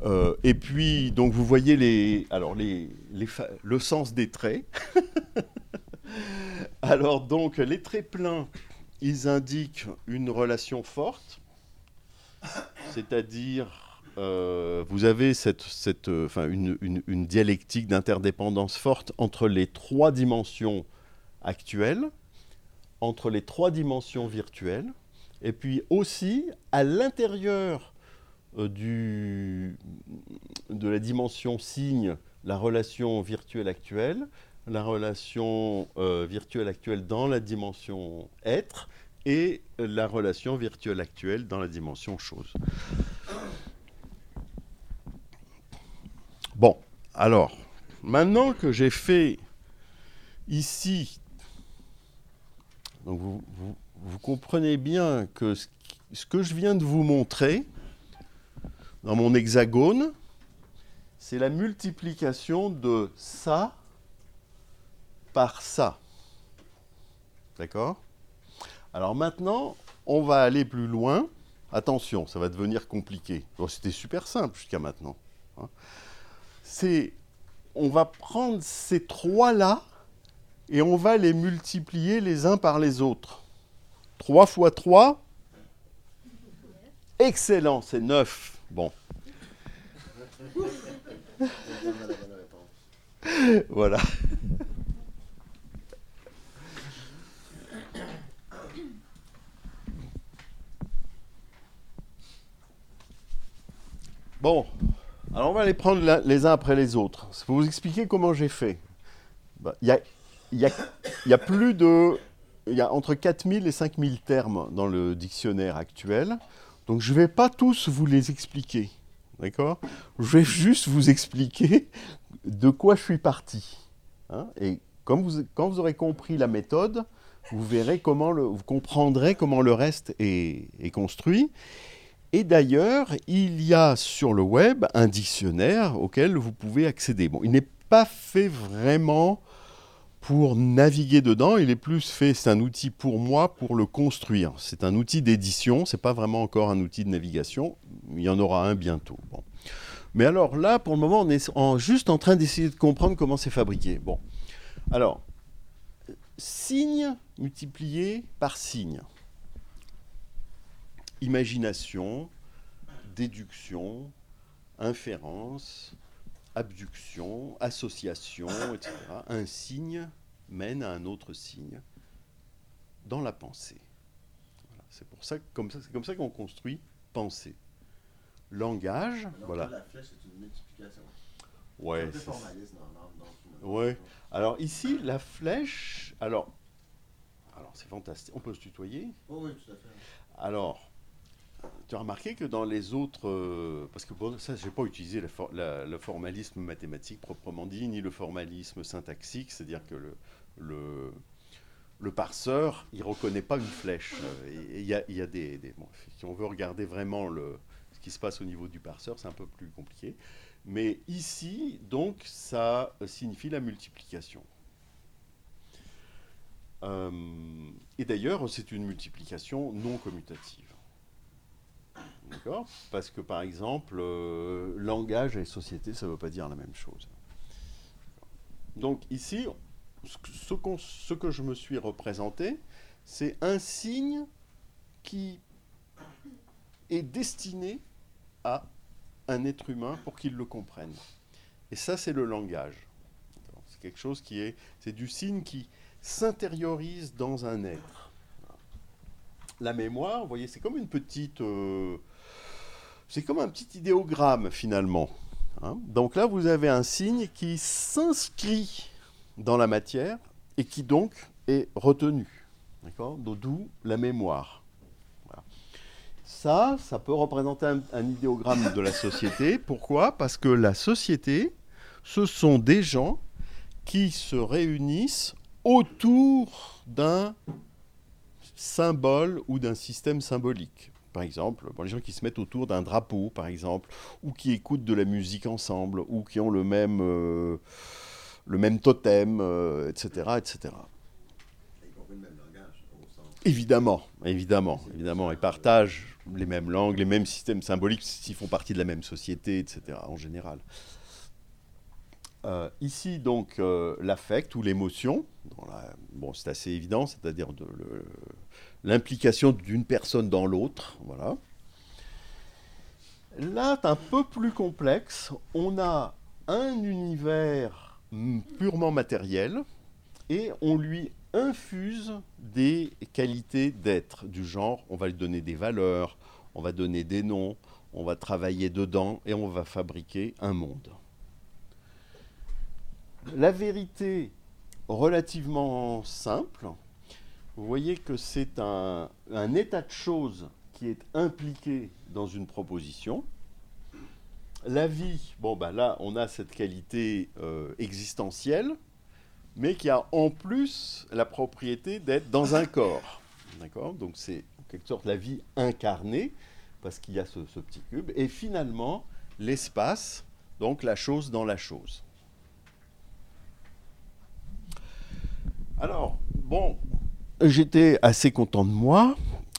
Euh, et puis, donc, vous voyez les, alors les, les le sens des traits. alors, donc, les traits pleins, ils indiquent une relation forte, c'est-à-dire, euh, vous avez cette, cette, euh, une, une- une dialectique d'interdépendance forte entre les trois dimensions actuelles, entre les trois dimensions virtuelles, et puis aussi à l'intérieur du, de la dimension signe, la relation virtuelle actuelle, la relation euh, virtuelle actuelle dans la dimension être et la relation virtuelle actuelle dans la dimension chose. Bon, alors, maintenant que j'ai fait ici Donc vous, vous- comprenez bien que ce que je viens de vous montrer dans mon hexagone, c'est la multiplication de ça par ça. D'accord? Alors maintenant, on va aller plus loin. Attention, ça va devenir compliqué. Bon, C'était super simple jusqu'à maintenant. hein. On va prendre ces trois-là et on va les multiplier les uns par les autres. 3 fois 3, excellent, c'est 9. Bon, voilà. Bon, alors on va les prendre les uns après les autres. Je vais vous expliquer comment j'ai fait. Bah, il y a plus de... Il y a entre 4000 et 5000 termes dans le dictionnaire actuel. Donc je ne vais pas tous vous les expliquer. D'accord? Je vais juste vous expliquer de quoi je suis parti. Hein, et quand vous aurez compris la méthode, vous verrez comment vous comprendrez comment le reste est, est construit. Et d'ailleurs, il y a sur le web un dictionnaire auquel vous pouvez accéder. Bon, il n'est pas fait vraiment pour naviguer dedans, il est plus fait, c'est un outil pour moi pour le construire. C'est un outil d'édition, c'est pas vraiment encore un outil de navigation, il y en aura un bientôt. Mais alors là, pour le moment, on est juste en train d'essayer de comprendre comment c'est fabriqué. Bon. Alors, signe multiplié par signe. Imagination, déduction, inférence, abduction, association, etc. Un signe mène à un autre signe dans la pensée. Voilà. C'est pour ça, comme ça, c'est comme ça qu'on construit pensée. Langage, Donc, voilà. La flèche, c'est une multiplication. Ouais, un c'est- dans- Ouais. Alors ici, la flèche. Alors, alors c'est fantastique. On peut se tutoyer? Oh oui, tout à fait. Alors, tu as remarqué que dans les autres, euh, parce que bon, ça, j'ai pas utilisé la for- la- le formalisme mathématique proprement dit, ni le formalisme syntaxique, c'est-à-dire que le, le, parseur, il reconnaît pas une flèche. Il y a, des, si on veut regarder vraiment ce qui se passe au niveau du parseur, c'est un peu plus compliqué. Mais ici, donc, ça signifie la multiplication. Euh, et d'ailleurs, c'est une multiplication non commutative. D'accord? Parce que, par exemple, euh, langage et société, ça ne veut pas dire la même chose. Donc ici, ce que- je me suis représenté, c'est un signe qui est destiné à un être humain pour qu'il le comprenne. Et ça, c'est le langage. C'est quelque chose qui est... C'est du signe qui s'intériorise dans un être. La mémoire, vous voyez, c'est comme une petite... euh, c'est comme un petit idéogramme, finalement. hein? Donc là, vous avez un signe qui s'inscrit dans la matière et qui donc est retenu. D'accord D'où la mémoire. Ça, ça peut représenter un, un idéogramme de la société. Pourquoi? Parce que la société, ce sont des gens qui se réunissent autour d'un symbole ou d'un système symbolique. Par exemple, bon, les gens qui se mettent autour d'un drapeau, par exemple, ou qui écoutent de la musique ensemble, ou qui ont le même, euh, le même totem, euh, etc., etc. Au sens. Évidemment, évidemment, évidemment, ils partagent les mêmes langues, les mêmes systèmes symboliques, s'ils font partie de la même société, etc., en général. Euh, ici, donc, euh, l'affect ou l'émotion, bon, c'est assez évident, c'est-à-dire l'implication d'une personne dans l'autre, voilà. Là, c'est un peu plus complexe. On a un univers purement matériel et on lui infuse des qualités d'être du genre, on va lui donner des valeurs, on va donner des noms, on va travailler dedans et on va fabriquer un monde. La vérité relativement simple, vous voyez que c'est un, état de choses qui est impliqué dans une proposition. La vie, bon ben là on a cette qualité euh, existentielle, mais qui a en plus la propriété d'être dans un corps. D'accord? Donc c'est en quelque sorte la vie incarnée, parce qu'il y a ce, ce petit cube, et finalement l'espace, donc la chose dans la chose. Alors, bon, j'étais assez content de moi.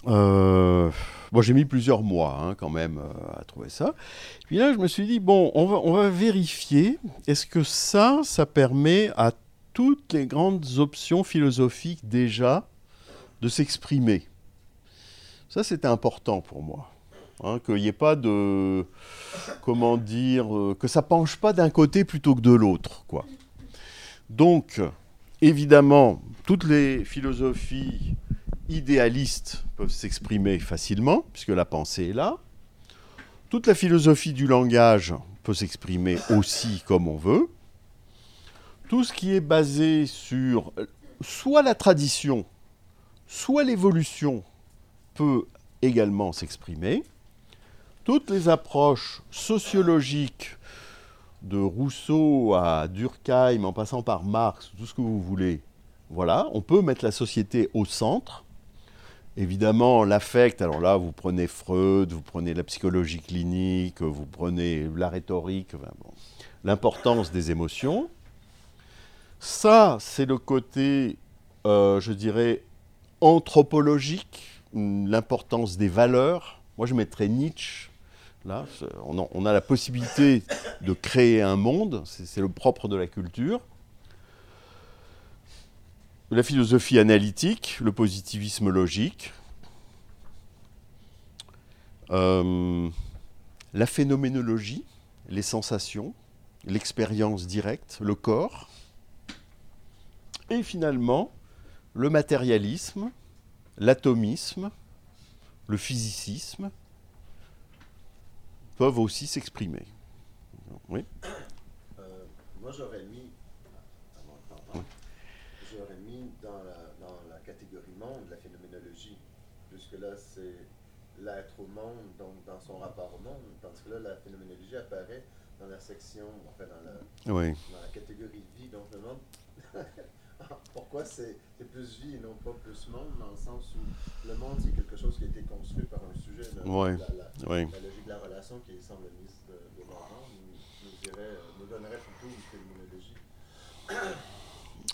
Euh, bon, j'ai mis plusieurs mois hein, quand même euh, à trouver ça. Puis là, je me suis dit, bon, on va, vérifier, est-ce que ça, ça permet à toutes les grandes options philosophiques déjà de s'exprimer? Ça, c'était important pour moi. Hein, qu'il n'y ait pas de. Comment dire euh, Que ça penche pas d'un côté plutôt que de l'autre, quoi. Donc, évidemment, toutes les philosophies idéalistes peuvent s'exprimer facilement, puisque la pensée est là. Toute la philosophie du langage peut s'exprimer aussi comme on veut. Tout ce qui est basé sur soit la tradition, soit l'évolution peut également s'exprimer. Toutes les approches sociologiques de Rousseau à Durkheim, en passant par Marx, tout ce que vous voulez, voilà, on peut mettre la société au centre. Évidemment, l'affect, alors là, vous prenez Freud, vous prenez la psychologie clinique, vous prenez la rhétorique, l'importance des émotions. Ça, c'est le côté, euh, je dirais, anthropologique, l'importance des valeurs. Moi, je mettrais Nietzsche. Là, on a la possibilité de créer un monde, c'est le propre de la culture la philosophie analytique, le positivisme logique, euh, la phénoménologie, les sensations, l'expérience directe, le corps, et finalement le matérialisme, l'atomisme, le physicisme peuvent aussi s'exprimer. Oui. Euh, j'aurais mis dans la, dans la catégorie monde la phénoménologie, puisque là, c'est l'être au monde, donc dans son rapport au monde, tandis que là, la phénoménologie apparaît dans la section, enfin, dans la, Oui. dans la catégorie vie. Donc, je me demande pourquoi c'est plus vie et non pas plus monde, dans le sens où le monde, c'est quelque chose qui a été construit par un sujet. là. Ouais, La, la- oui. la logique de la relation qui semble mise de, de nous, nous, euh, nous donnerait plutôt une phénoménologie.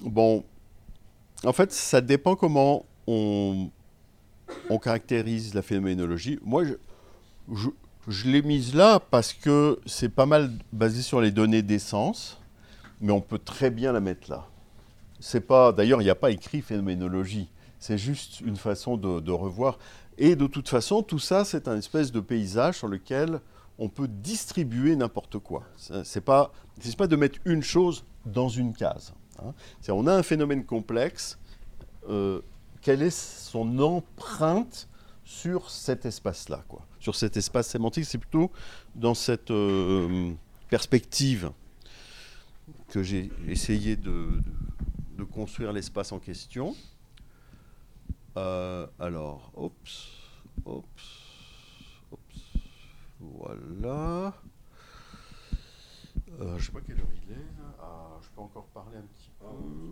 Bon, en fait, ça dépend comment on, on caractérise la phénoménologie. Moi, je, l'ai mise là parce que c'est pas mal basé sur les données d'essence, mais on peut très bien la mettre là. C'est pas, d'ailleurs, il n'y a pas écrit phénoménologie. C'est juste une façon de, revoir. Et de toute façon, tout ça, c'est un espèce de paysage sur lequel on peut distribuer n'importe quoi. C'est pas, c'est pas de mettre une chose dans une case. hein. On a un phénomène complexe. euh, quelle est son empreinte sur cet espace-là, quoi Sur cet espace sémantique, c'est plutôt dans cette euh, perspective que j'ai essayé de, construire l'espace en question. Euh, alors, oups, oups, oups, voilà. Euh, je sais pas quelle heure il est. Ah, je peux encore parler un petit peu.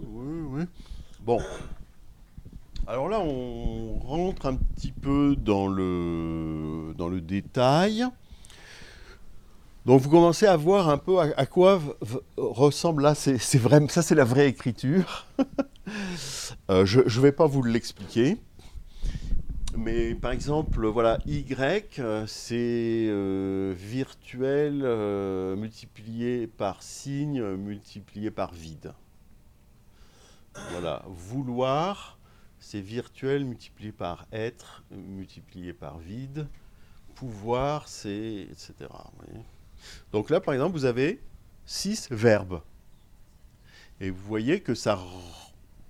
Oui, oui. Bon. Alors là, on rentre un petit peu dans le, détail. Donc vous commencez à voir un peu à, quoi ressemble là, c'est vrai, ça c'est la vraie écriture. Euh, je ne vais pas vous l'expliquer. Mais par exemple, voilà, Y, euh, c'est euh, virtuel multiplié par signe multiplié par vide. Voilà, vouloir, c'est virtuel multiplié par être multiplié par vide. Pouvoir, c'est etc. Donc là, par exemple, vous avez six verbes. Et vous voyez que ça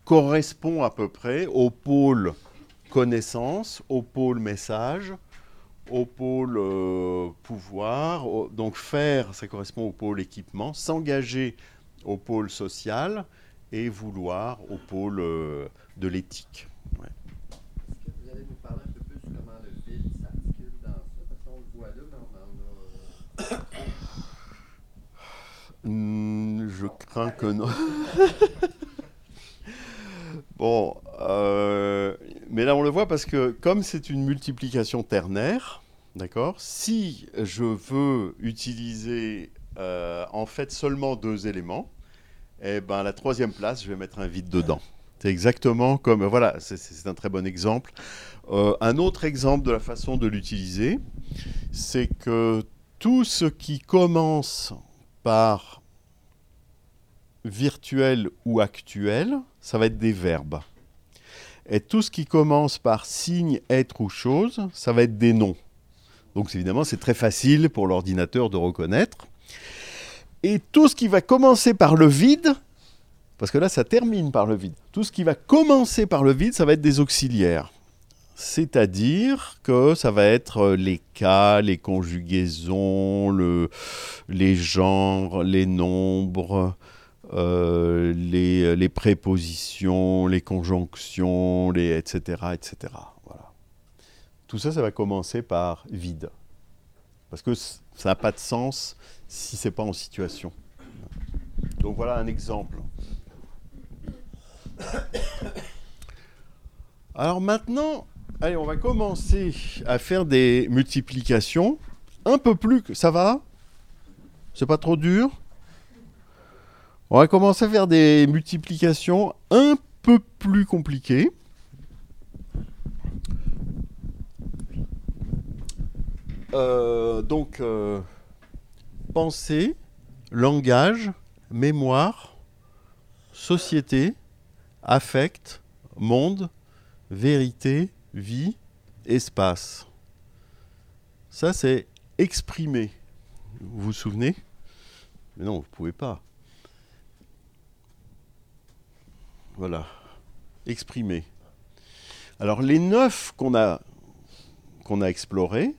correspond à peu près au pôle connaissance, au pôle message, au pôle euh, pouvoir. donc faire, ça correspond au pôle équipement. S'engager au pôle social et vouloir au pôle euh, de l'éthique. Ouais. Est-ce que vous allez nous parler un peu plus comment le vide s'articule dans ça? Parce qu'on le voit là, mais on en a. Hmm, je crains que non. Bon, euh, mais là on le voit parce que comme c'est une multiplication ternaire, d'accord, si je veux utiliser euh, en fait seulement deux éléments, eh ben la troisième place, je vais mettre un vide dedans. C'est exactement comme, voilà, c'est- c'est un très bon exemple. Euh, un autre exemple de la façon de l'utiliser, c'est que tout ce qui commence par virtuel ou actuel, ça va être des verbes. Et tout ce qui commence par signe, être ou chose, ça va être des noms. Donc évidemment, c'est très facile pour l'ordinateur de reconnaître. Et tout ce qui va commencer par le vide, parce que là, ça termine par le vide. Tout ce qui va commencer par le vide, ça va être des auxiliaires. C'est-à-dire que ça va être euh, les cas, les conjugaisons, le- les genres, les nombres, euh, les, prépositions, les conjonctions, etc., etc. Voilà. Tout ça, ça va commencer par vide. Parce que ça n'a pas de sens si c'est pas en situation. Donc voilà un exemple. Alors maintenant, allez, on va commencer à faire des multiplications un peu plus que ça va? C'est pas trop dur? On va commencer à faire des multiplications un peu plus compliquées. Euh, donc, euh, pensée, langage, mémoire, société, affect, monde, vérité, vie, espace. Ça, c'est exprimer. Vous vous souvenez? Mais non, vous ne pouvez pas. Voilà. Exprimer. Alors, les neuf qu'on a, qu'on a explorés,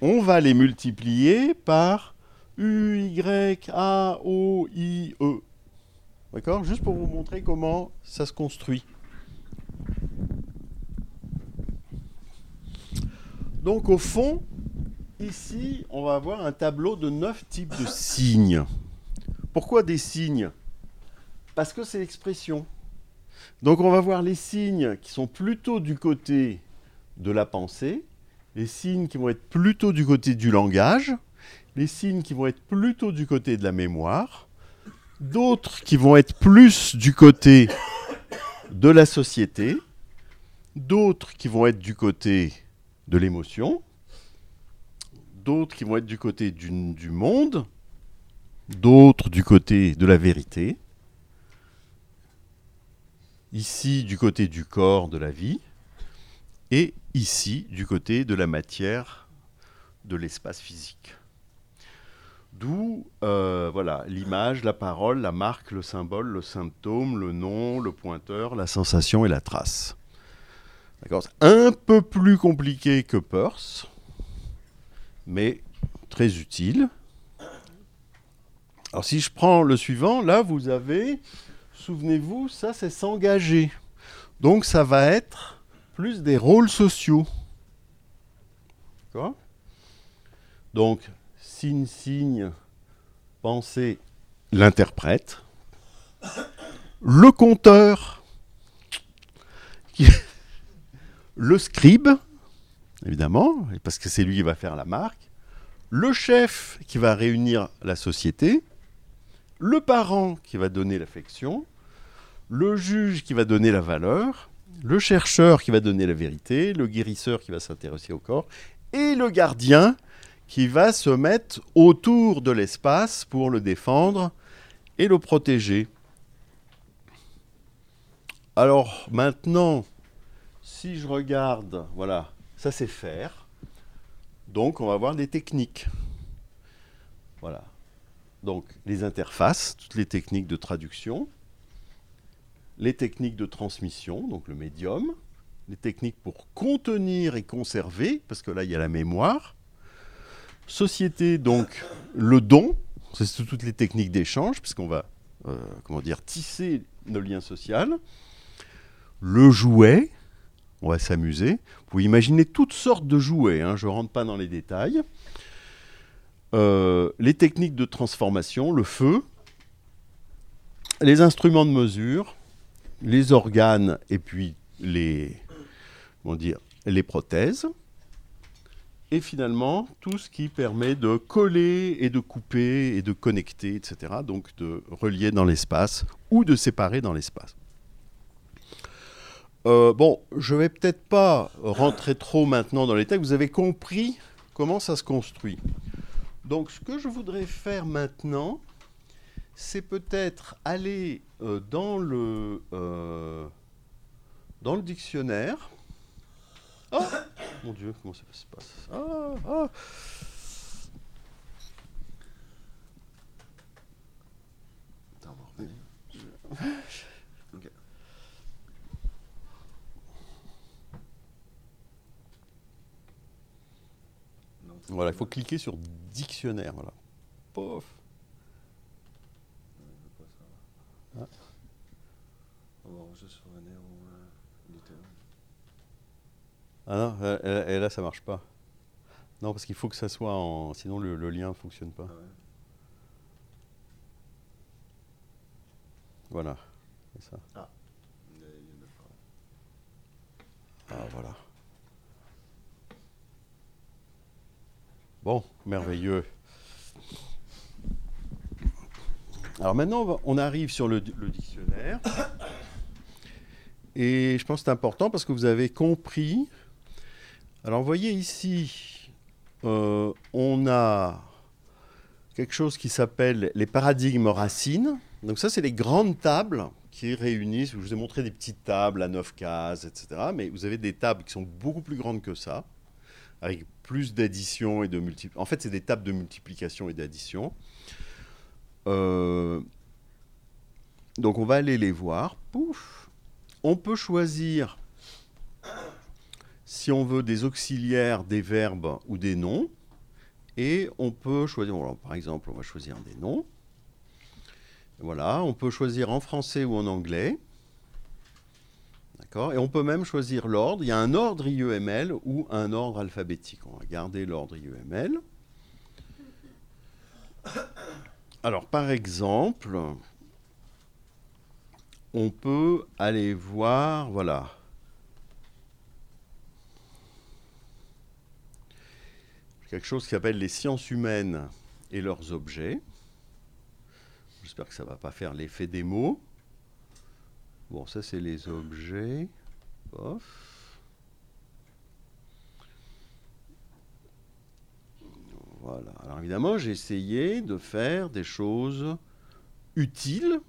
on va les multiplier par U, Y, A, O, I, E. D'accord? Juste pour vous montrer comment ça se construit. Donc au fond, ici, on va avoir un tableau de neuf types de signes. Pourquoi des signes? Parce que c'est l'expression. Donc on va voir les signes qui sont plutôt du côté de la pensée, les signes qui vont être plutôt du côté du langage, les signes qui vont être plutôt du côté de la mémoire, d'autres qui vont être plus du côté de la société, d'autres qui vont être du côté de l'émotion, d'autres qui vont être du côté du, monde, d'autres du côté de la vérité, ici du côté du corps, de la vie, et ici du côté de la matière, de l'espace physique. D'où euh, voilà l'image, la parole, la marque, le symbole, le symptôme, le nom, le pointeur, la sensation et la trace. D'accord un peu plus compliqué que Peirce, mais très utile. Alors si je prends le suivant, là vous avez, souvenez-vous, ça c'est s'engager. Donc ça va être plus des rôles sociaux. D'accord? Donc signe, signe, pensée, l'interprète. Le compteur, le scribe, évidemment, parce que c'est lui qui va faire la marque. Le chef qui va réunir la société. Le parent qui va donner l'affection. Le juge qui va donner la valeur. Le chercheur qui va donner la vérité. Le guérisseur qui va s'intéresser au corps. Et le gardien qui va se mettre autour de l'espace pour le défendre et le protéger. Alors maintenant, si je regarde, voilà, ça c'est faire. Donc on va voir des techniques. Voilà. Donc les interfaces, toutes les techniques de traduction, les techniques de transmission, donc le médium, les techniques pour contenir et conserver, parce que là il y a la mémoire. Société, donc le don, c'est toutes les techniques d'échange, puisqu'on va, euh, comment dire, tisser nos liens sociaux. Le jouet, on va s'amuser. Vous pouvez imaginer toutes sortes de jouets, hein, je ne rentre pas dans les détails. Euh, les techniques de transformation, le feu, les instruments de mesure, les organes et puis les, comment dire, les prothèses. Et finalement, tout ce qui permet de coller et de couper et de connecter, etc. Donc de relier dans l'espace ou de séparer dans l'espace. Euh, bon, je vais peut-être pas rentrer trop maintenant dans les textes. Vous avez compris comment ça se construit. Donc, ce que je voudrais faire maintenant, c'est peut-être aller euh, dans le euh, dans le dictionnaire. Oh mon Dieu, comment ça se passe? Ah, ah. Attends, on va revenir. Ok. Non, c'est Voilà, il faut cliquer sur dictionnaire. Voilà. Pof. Je veux pas ça. On va juste revenir au euh, littéraire. Ah non, euh, euh, et là ça marche pas. Non, parce qu'il faut que ça soit en. Sinon le, le lien ne fonctionne pas. Ah ouais. Voilà. C'est ça. Il y a- il y en a pas. Ah voilà. Bon, merveilleux. Alors maintenant, on, va- on arrive sur le, le dictionnaire. Et je pense que c'est important parce que vous avez compris. Alors, vous voyez ici, euh, on a quelque chose qui s'appelle les paradigmes racines. Donc ça, c'est les grandes tables qui réunissent. Je vous ai montré des petites tables à 9 cases, etc. Mais vous avez des tables qui sont beaucoup plus grandes que ça, avec plus d'addition et de multiplication. En fait, c'est des tables de multiplication et d'addition. Euh, donc on va aller les voir. Pouf. On peut choisir si on veut des auxiliaires, des verbes ou des noms. Et on peut choisir, par exemple, on va choisir des noms. Voilà, on peut choisir en français ou en anglais. D'accord? Et on peut même choisir l'ordre. Il y a un ordre IEML ou un ordre alphabétique. On va garder l'ordre IEML. Alors, par exemple, on peut aller voir, voilà. Quelque chose qui s'appelle les sciences humaines et leurs objets. J'espère que ça ne va pas faire l'effet des mots. Bon, ça, c'est les objets. Voilà. Alors évidemment, j'ai essayé de faire des choses utiles.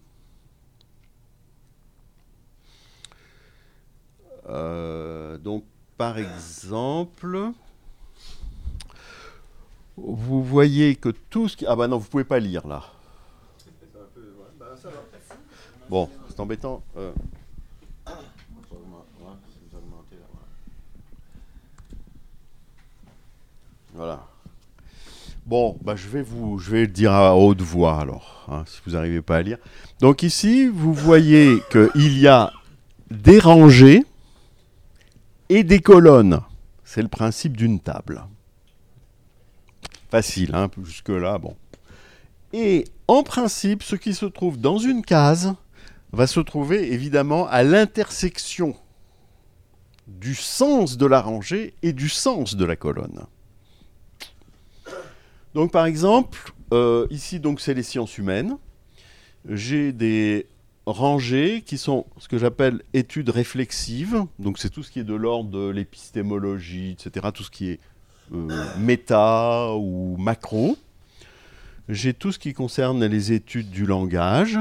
Euh, donc, par exemple, vous voyez que tout ce qui... Ah bah non, vous pouvez pas lire là. Bon, c'est embêtant. euh. Voilà. Bon, bah, je, vais vous, je vais le dire à haute voix alors, hein, si vous n'arrivez pas à lire. Donc ici, vous voyez qu'il y a des rangées et des colonnes. C'est le principe d'une table. Facile, hein, jusque-là, bon. Et en principe, ce qui se trouve dans une case va se trouver évidemment à l'intersection du sens de la rangée et du sens de la colonne. Donc par exemple, euh, ici donc c'est les sciences humaines. J'ai des rangées qui sont ce que j'appelle études réflexives. Donc c'est tout ce qui est de l'ordre de l'épistémologie, etc. Tout ce qui est méta ou macro. J'ai tout ce qui concerne les études du langage,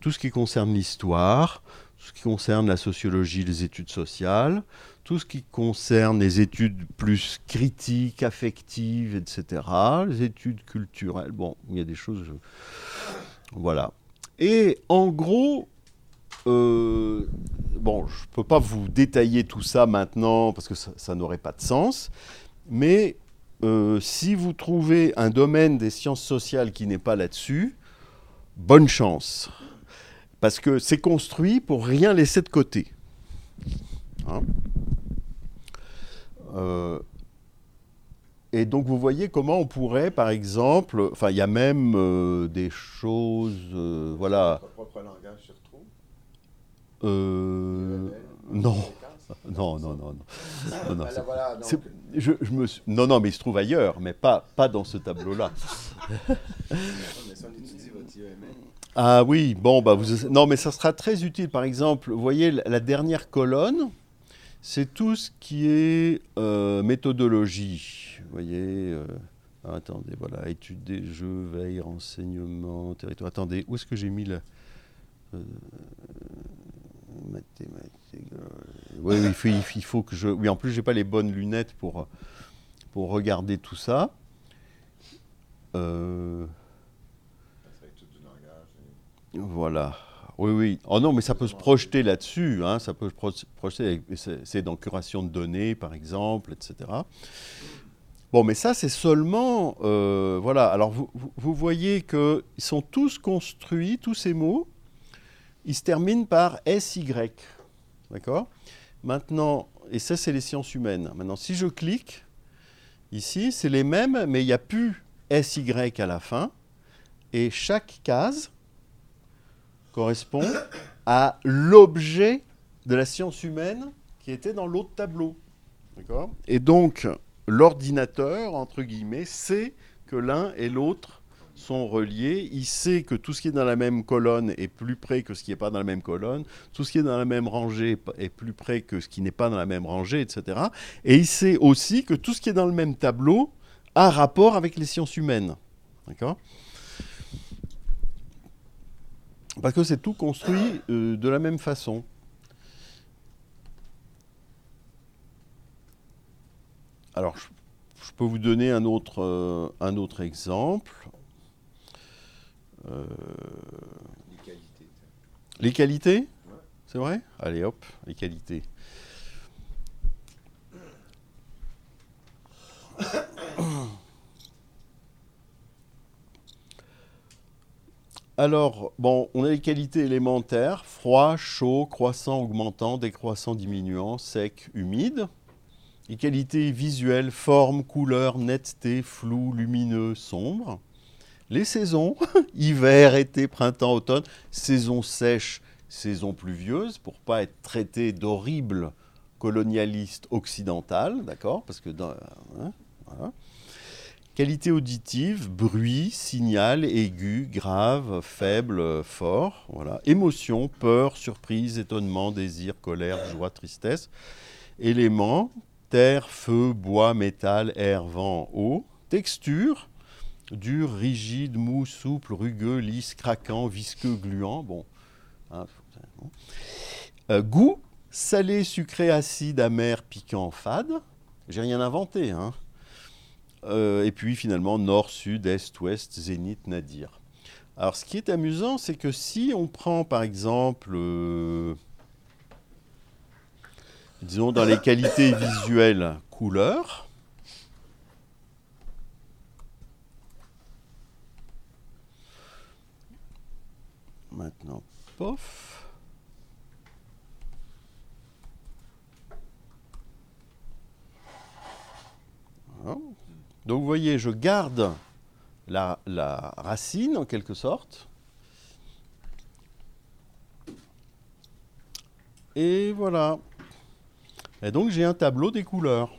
tout ce qui concerne l'histoire, tout ce qui concerne la sociologie, les études sociales, tout ce qui concerne les études plus critiques, affectives, etc., les études culturelles. Bon, il y a des choses. euh, Voilà. Et en gros, euh, bon, je ne peux pas vous détailler tout ça maintenant parce que ça n'aurait pas de sens, mais euh, si vous trouvez un domaine des sciences sociales qui n'est pas là-dessus, bonne chance. Parce que c'est construit pour rien laisser de côté. Hein Euh, et donc vous voyez comment on pourrait, par exemple, enfin il y a même euh, des choses, voilà. Ton propre langage retrouve? Euh, non. Non, non, non, non. non, non, voilà, donc, c'est- je, je me suis- non, non, mais il se trouve ailleurs, mais pas, pas dans ce tableau-là. Ah oui, bon, bah vous, non, mais ça sera très utile. Par exemple, vous voyez la, la dernière colonne, c'est tout ce qui est euh, méthodologie. Vous voyez, euh, ah, attendez, voilà, étude des jeux, veille, renseignement, territoire. Attendez, où est-ce que j'ai mis le euh, mathématiques? Oui, oui, il faut, que je. Oui, en plus, j'ai pas les bonnes lunettes pour pour regarder tout ça. Euh, Voilà. Oui, oui. Oh non, mais ça peut se projeter là-dessus. hein, Ça peut se pro- projeter. c'est- dans curation de données, par exemple, etc. Bon, mais ça, c'est seulement. euh, voilà. Alors, vous, vous- vous voyez qu'ils sont tous construits, tous ces mots, ils se terminent par SY. D'accord? Maintenant, et ça, c'est les sciences humaines. Maintenant, si je clique, ici, c'est les mêmes, mais il n'y a plus SY à la fin. Et chaque case correspond à l'objet de la science humaine qui était dans l'autre tableau. D'accord? Et donc, l'ordinateur, entre guillemets, sait que l'un et l'autre sont reliés. Il sait que tout ce qui est dans la même colonne est plus près que ce qui n'est pas dans la même colonne. Tout ce qui est dans la même rangée est plus près que ce qui n'est pas dans la même rangée, etc. Et il sait aussi que tout ce qui est dans le même tableau a rapport avec les sciences humaines. D'accord? Parce que c'est tout construit euh, de la même façon. Alors, je, peux vous donner un autre, euh, un autre exemple. Les qualités. les qualités Ouais. C'est vrai? Allez hop, les qualités. Alors, bon, on a les qualités élémentaires, froid, chaud, croissant, augmentant, décroissant, diminuant, sec, humide. Les qualités visuelles, forme, couleur, netteté, flou, lumineux, sombre. Les saisons, hiver, été, printemps, automne, saison sèche, saison pluvieuse, pour pas être traité d'horrible colonialiste occidental, d'accord Parce que dans, hein. Qualité auditive, bruit, signal, aigu, grave, faible, fort. Voilà. Émotion, peur, surprise, étonnement, désir, colère, joie, tristesse. Éléments, terre, feu, bois, métal, air, vent, eau. Texture, dur, rigide, mou, souple, rugueux, lisse, craquant, visqueux, gluant. Bon. Hein. Euh, goût, salé, sucré, acide, amer, piquant, fade. J'ai rien inventé, hein. Euh, et puis finalement, nord, sud, est, ouest, zénith, nadir. Alors ce qui est amusant, c'est que si on prend par exemple, euh, disons dans les qualités visuelles, couleur, maintenant, pof. Voilà. Donc vous voyez, je garde la, la racine en quelque sorte. Et voilà. Et donc j'ai un tableau des couleurs.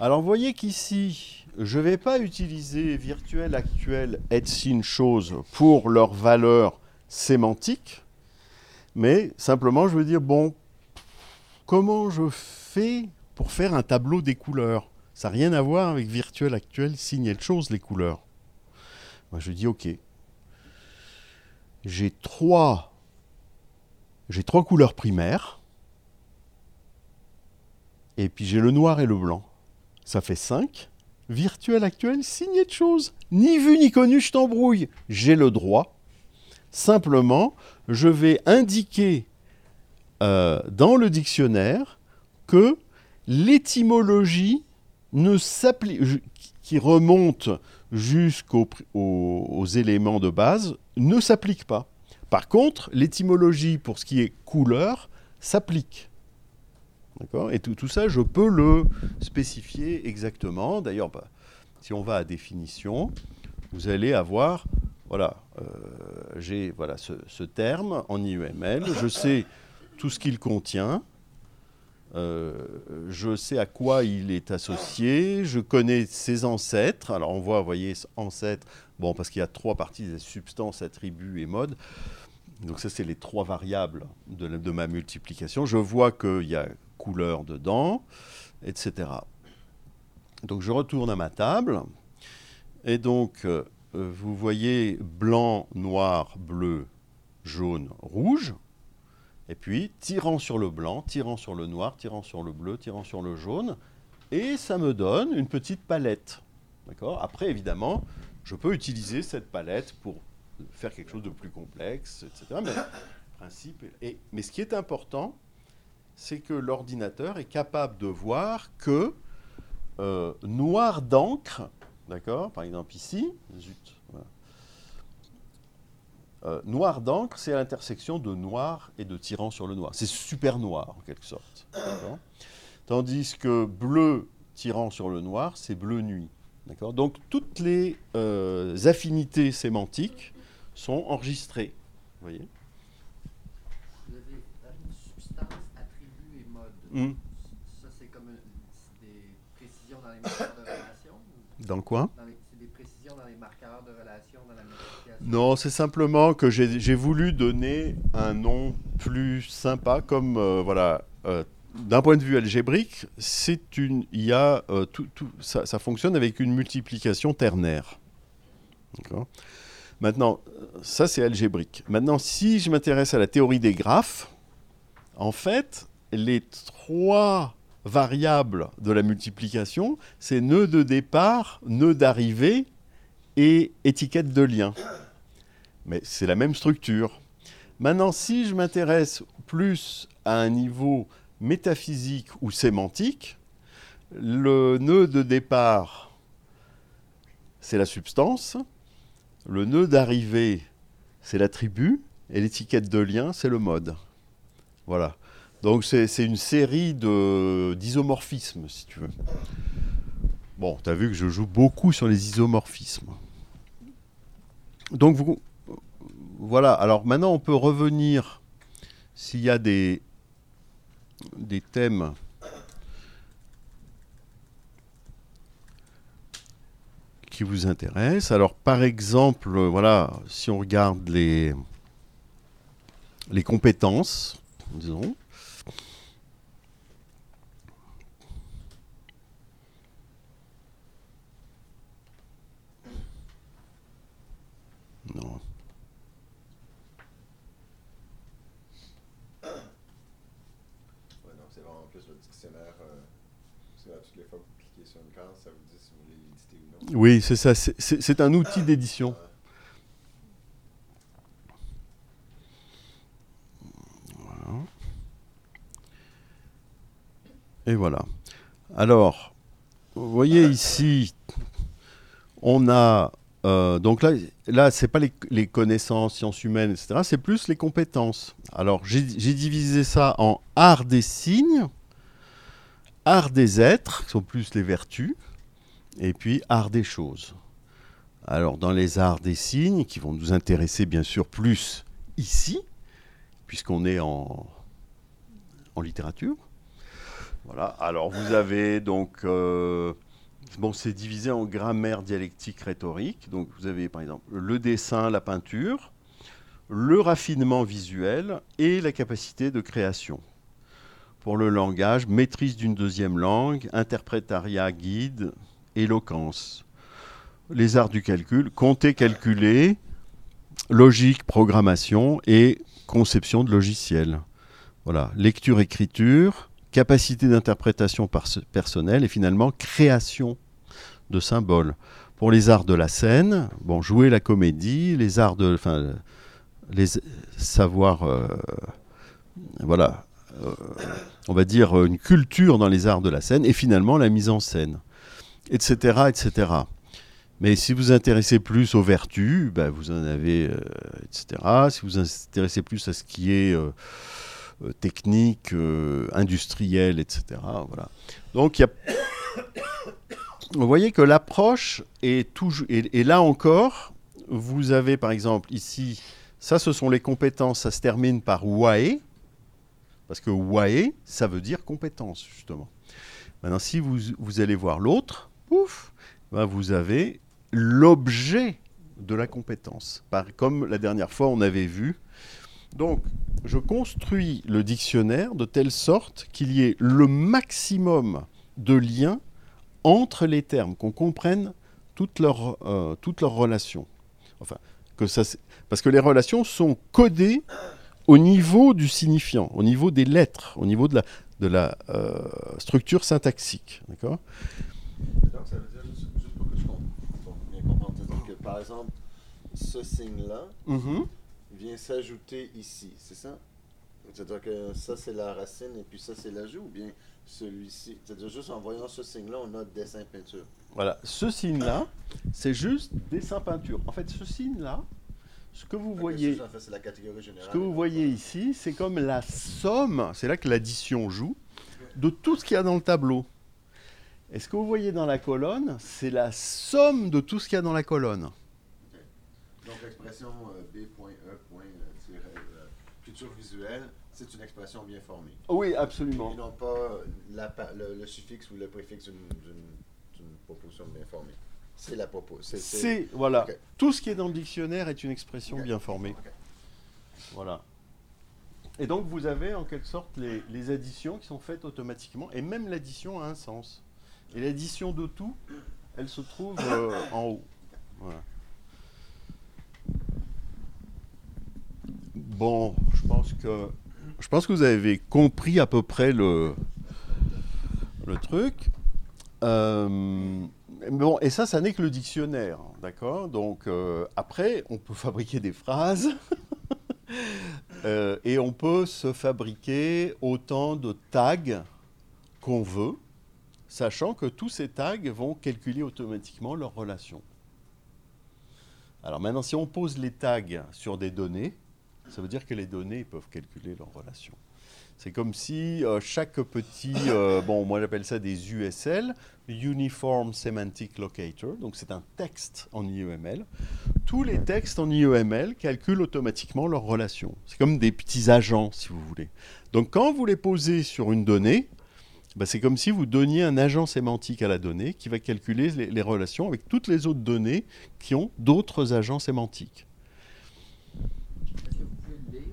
Alors vous voyez qu'ici, je ne vais pas utiliser virtuel, actuel, Etsy, chose pour leur valeur sémantique, mais simplement je veux dire, bon, comment je fais pour faire un tableau des couleurs? Ça n'a rien à voir avec virtuel, actuel, signe et chose, les couleurs. Je dis, OK. J'ai trois, j'ai trois couleurs primaires. Et puis j'ai le noir et le blanc. Ça fait 5. Virtuel, actuel, signe et chose. Ni vu ni connu, je t'embrouille. J'ai le droit. Simplement, je vais indiquer euh, dans le dictionnaire que l'étymologie qui remonte jusqu'aux aux, aux éléments de base, ne s'applique pas. Par contre, l'étymologie pour ce qui est couleur s'applique. Et tout, ça, je peux le spécifier exactement. D'ailleurs, bah, si on va à définition, vous allez avoir voilà, euh, j'ai voilà, ce, terme en IEML, je sais tout ce qu'il contient, euh, je sais à quoi il est associé, je connais ses ancêtres. Alors on voit, vous voyez, ancêtres, bon, parce qu'il y a trois parties, substances, attributs et modes. Donc ça, c'est les trois variables de, de ma multiplication. Je vois qu'il y a couleur dedans, etc. Donc je retourne à ma table. Et donc, euh, vous voyez blanc, noir, bleu, jaune, rouge. Et puis, tirant sur le blanc, tirant sur le noir, tirant sur le bleu, tirant sur le jaune. Et ça me donne une petite palette. D'accord? Après, évidemment, je peux utiliser cette palette pour faire quelque chose de plus complexe, etc. Mais, principe mais ce qui est important, c'est que l'ordinateur est capable de voir que euh, noir d'encre, d'accord Par exemple ici. Euh, noir d'encre, c'est l'intersection de noir et de tirant sur le noir. C'est super noir, en quelque sorte. Tandis que bleu tirant sur le noir, c'est bleu nuit. Donc toutes les euh, affinités sémantiques sont enregistrées. Voyez Vous avez euh, substance, attribut Hmm. Ça, c'est comme c'est des précisions dans les marqueurs de relation ou? Dans quoi? Dans les- C'est des précisions dans les marqueurs de relation dans la multiplication Non, c'est simplement que j'ai voulu donner un nom plus sympa, comme euh, voilà. euh, d'un point de vue algébrique, c'est une, il y a euh, tout, tout- ça, ça fonctionne avec une multiplication ternaire. D'accord? Maintenant, euh, ça c'est algébrique. Maintenant, si je m'intéresse à la théorie des graphes, en fait, les trois variables de la multiplication, c'est nœud de départ, nœud d'arrivée et étiquette de lien. Mais c'est la même structure. Maintenant, si je m'intéresse plus à un niveau métaphysique ou sémantique, le nœud de départ, c'est la substance, le nœud d'arrivée, c'est l'attribut, et l'étiquette de lien, c'est le mode. Voilà. Donc c'est une série d'isomorphismes, si tu veux. Bon, tu as vu que je joue beaucoup sur les isomorphismes. Donc vous, voilà, alors maintenant on peut revenir s'il y a des, thèmes qui vous intéressent. Alors par exemple, voilà, si on regarde les compétences, disons, non. Ouais, donc c'est vraiment plus le dictionnaire. euh, parce que là, toutes les fois que vous cliquez sur une case, ça vous dit si vous voulez l'éditer ou non. Oui, c'est ça, c'est- un outil d'édition. Voilà. Et voilà. Alors, vous voyez ici, on a euh, donc là, là c'est pas les, connaissances, sciences humaines, etc. C'est plus les compétences. Alors, j'ai j'ai divisé ça en art des signes, art des êtres, qui sont plus les vertus, et puis art des choses. Alors, dans les arts des signes, qui vont nous intéresser bien sûr plus ici, puisqu'on est en, en littérature. Voilà. Alors, vous avez donc. euh, bon, c'est divisé en grammaire, dialectique, rhétorique. Donc, vous avez par exemple le dessin, la peinture, le raffinement visuel et la capacité de création. Pour le langage, maîtrise d'une deuxième langue, interprétariat, guide, éloquence. Les arts du calcul, compter, calculer, logique, programmation et conception de logiciels. Voilà, lecture, écriture, capacité d'interprétation personnelle et finalement création de symboles. Pour les arts de la scène, bon, jouer la comédie, les arts de, enfin, les savoirs, euh, voilà, euh, on va dire euh, une culture dans les arts de la scène et finalement la mise en scène, etc., etc. Mais si vous vous intéressez plus aux vertus, ben, vous en avez, etc. Si vous vous intéressez plus à ce qui est euh, euh, technique, euh, industriel, etc. Voilà. Donc, y a... vous voyez que l'approche est toujours, et, là encore, vous avez par exemple ici, ça ce sont les compétences, ça se termine par WAE, parce que WAE, ça veut dire compétence, justement. Maintenant, si vous, vous allez voir l'autre, ben, vous avez l'objet de la compétence, comme la dernière fois on avait vu. Donc, je construis le dictionnaire de telle sorte qu'il y ait le maximum de liens entre les termes, qu'on comprenne toutes leurs euh, relations. Enfin, que ça, c'est- parce que les relations sont codées au niveau du signifiant, au niveau des lettres, au niveau de la, de la euh, structure syntaxique. D'accord? Donc, ça veut dire, juste, juste pour que je comprenne, pour bien comprendre, c'est-à-dire que par exemple, ce signe-là vient s'ajouter ici, c'est ça? C'est-à-dire que ça, c'est la racine et puis ça, c'est l'ajout, ou bien celui-ci? C'est-à-dire juste en voyant ce signe-là, on a dessin peinture. Voilà, ce signe-là, c'est juste dessin peinture. En fait, ce signe-là, ce que vous voyez, ça, en fait, c'est la catégorie générale. ce que vous voyez ici, c'est comme la somme, c'est là que l'addition joue, de tout ce qu'il y a dans le tableau. Et ce que vous voyez dans la colonne, c'est la somme de tout ce qu'il y a dans la colonne. Donc l'expression euh, B.E. culture visuelle, c'est une expression bien formée. Oui, Et absolument. non pas la le, le suffixe ou le préfixe d'une proposition bien formée. C'est la proposition. C'est, voilà, tout ce qui est dans le dictionnaire est une expression bien formée. Voilà. Et donc vous avez en quelque sorte les, les additions qui sont faites automatiquement, et même l'addition a un sens. Et l'addition de tout, elle se trouve euh, en haut. Voilà. Bon, je pense que vous avez compris à peu près le truc. Euh, bon, et ça, ça n'est que le dictionnaire, d'accord? Donc euh, après, on peut fabriquer des phrases. Euh, et on peut se fabriquer autant de tags qu'on veut, sachant que tous ces tags vont calculer automatiquement leurs relations. Alors maintenant, si on pose les tags sur des données, ça veut dire que les données peuvent calculer leurs relations. C'est comme si euh, chaque petit, euh, bon, moi j'appelle ça des USL, Uniform Semantic Locator, donc c'est un texte en IEML. Tous les textes en IEML calculent automatiquement leurs relations. C'est comme des petits agents, si vous voulez. Donc quand vous les posez sur une donnée, bah, c'est comme si vous donniez un agent sémantique à la donnée qui va calculer les, les relations avec toutes les autres données qui ont d'autres agents sémantiques. Est-ce que vous pouvez le lire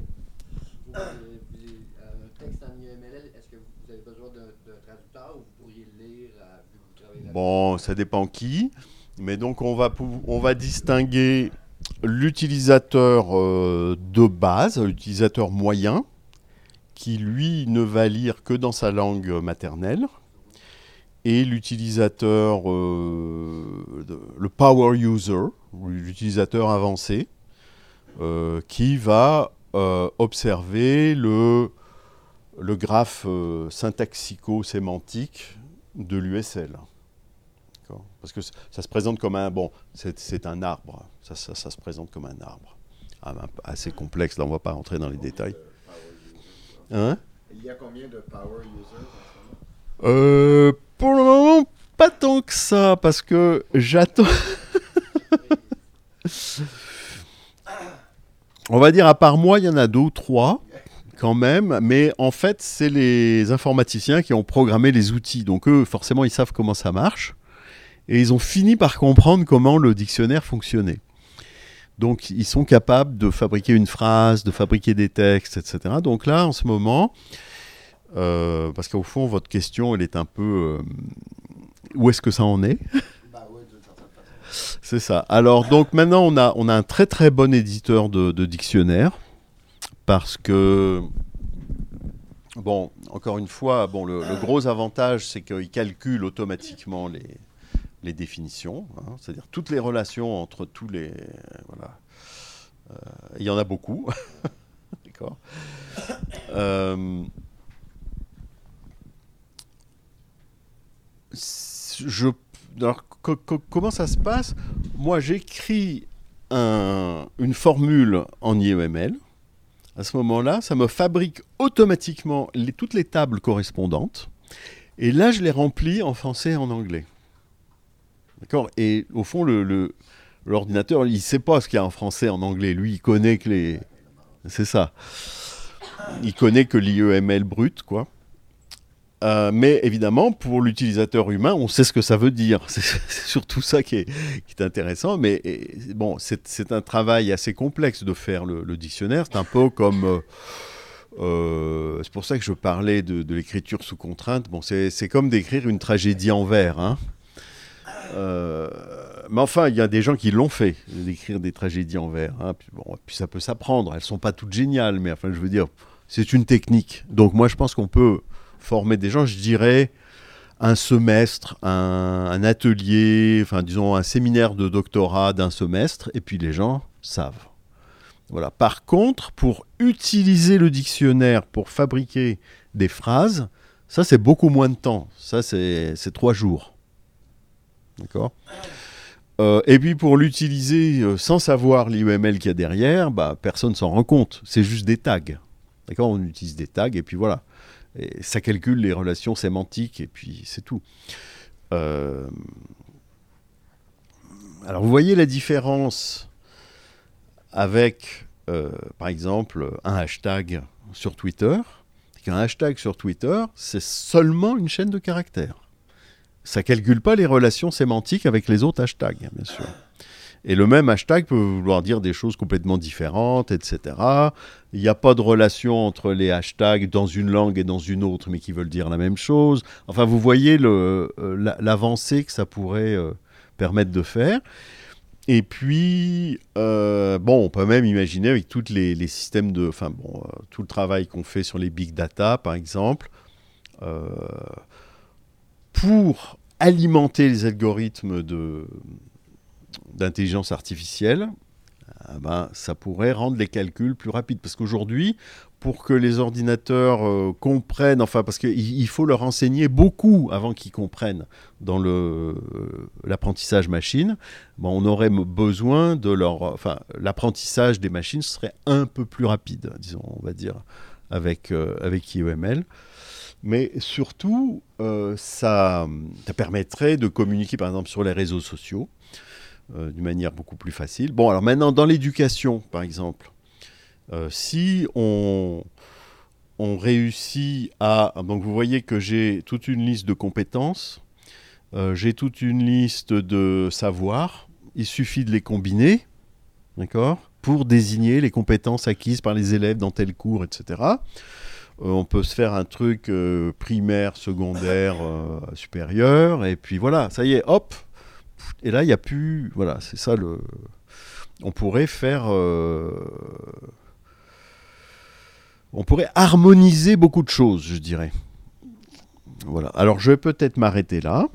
Vous, euh, vous- euh, Un texte en IML, est-ce que vous avez besoin d'un traducteur ou vous pourriez le lire euh, vu que vous travaillez Bon, ça dépend qui. Mais donc, on va, on va distinguer l'utilisateur euh, de base, l'utilisateur moyen, qui lui ne va lire que dans sa langue maternelle, et l'utilisateur, euh, le power user, l'utilisateur avancé, euh, qui va euh, observer le, le graphe euh, syntaxico-sémantique de l'USL. Parce que ça se présente comme un... Bon, c'est un arbre. Ça, ça- ça se présente comme un arbre. Ah, ben, assez complexe, là on ne va pas rentrer dans les détails. Hein? Il y a combien de power users en ce moment? Euh, Pour le moment, pas tant que ça, parce que j'attends... On va dire, à part moi, il y en a deux ou trois, quand même, mais en fait, c'est les informaticiens qui ont programmé les outils. Donc eux, forcément, ils savent comment ça marche. Et ils ont fini par comprendre comment le dictionnaire fonctionnait. Donc ils sont capables de fabriquer une phrase, de fabriquer des textes, etc. Donc là, en ce moment, euh, parce qu'au fond, votre question, elle est un peu... euh, où est-ce que ça en est Bah oui, d'une certaine façon. C'est ça. Alors, donc maintenant, on a, un très très bon éditeur de, de dictionnaire parce que, bon, encore une fois, bon, le, gros avantage, c'est qu'il calcule automatiquement les, définitions, hein, c'est-à-dire toutes les relations entre tous les. Voilà. Euh, Il y en a beaucoup. D'accord. Euh, je, alors, co- co- comment ça se passe? Moi, j'écris un- une formule en IEML. À ce moment-là, ça me fabrique automatiquement toutes les tables correspondantes. Et là, je les remplis en français et en anglais. D'accord? Et au fond, l'ordinateur, il sait pas ce qu'il y a en français, en anglais. Lui, il connaît que les. C'est ça. Il connaît que l'IEML brut, quoi. Euh, mais évidemment, pour l'utilisateur humain, on sait ce que ça veut dire. C'est surtout ça qui est, qui est intéressant. Mais bon, c'est un travail assez complexe de faire le, dictionnaire. C'est un peu comme. Euh, euh, c'est pour ça que je parlais de, l'écriture sous contrainte. Bon, c'est comme d'écrire une tragédie en vers. Hein. Mais enfin, il y a des gens qui l'ont fait, d'écrire des tragédies en vers. Hein. Puis, bon, puis ça peut s'apprendre. Elles sont pas toutes géniales, mais enfin, je veux dire, c'est une technique. Donc moi, je pense qu'on peut former des gens, je dirais, un semestre, un, atelier, enfin disons un séminaire de doctorat d'un semestre, et puis les gens savent. Voilà. Par contre, pour utiliser le dictionnaire pour fabriquer des phrases, ça c'est beaucoup moins de temps. Ça c'est trois jours. D'accord? Euh, Et puis pour l'utiliser euh, sans savoir l'IUML qu'il y a derrière, bah, personne s'en rend compte. C'est juste des tags. D'accord? On utilise des tags et puis voilà. Ça calcule les relations sémantiques et puis c'est tout. Euh... Alors vous voyez la différence avec, euh, par exemple, un hashtag sur Twitter? Un hashtag sur Twitter, c'est seulement une chaîne de caractères. Ça calcule pas les relations sémantiques avec les autres hashtags, bien sûr. Et le même hashtag peut vouloir dire des choses complètement différentes, etc. Il n'y a pas de relation entre les hashtags dans une langue et dans une autre, mais qui veulent dire la même chose. Enfin, vous voyez l'avancée que ça pourrait euh, permettre de faire. Et puis, euh, bon, on peut même imaginer avec tous les, systèmes de, enfin bon, euh, tout le travail qu'on fait sur les big data, par exemple, euh, pour alimenter les algorithmes de d'intelligence artificielle, ah ben, ça pourrait rendre les calculs plus rapides. Parce qu'aujourd'hui, pour que les ordinateurs euh, comprennent, enfin, parce qu'il faut leur enseigner beaucoup avant qu'ils comprennent dans l'apprentissage machine, ben, on aurait besoin de leur. Enfin, l'apprentissage des machines serait un peu plus rapide, disons, on va dire, avec, euh, avec IEML. Mais surtout, euh, ça, ça permettrait de communiquer, par exemple, sur les réseaux sociaux euh, d'une manière beaucoup plus facile. Bon, alors maintenant, dans l'éducation, par exemple, euh, si on, réussit à... Donc vous voyez que j'ai toute une liste de compétences, euh, j'ai toute une liste de savoirs, il suffit de les combiner, d'accord, pour désigner les compétences acquises par les élèves dans tel cours, etc. Euh, on peut se faire un truc euh, primaire, secondaire, euh, supérieur, et puis voilà, ça y est, hop, et là, il n'y a plus. Voilà, c'est ça le. On pourrait faire. Euh... On pourrait harmoniser beaucoup de choses, je dirais. Voilà. Alors, je vais peut-être m'arrêter là.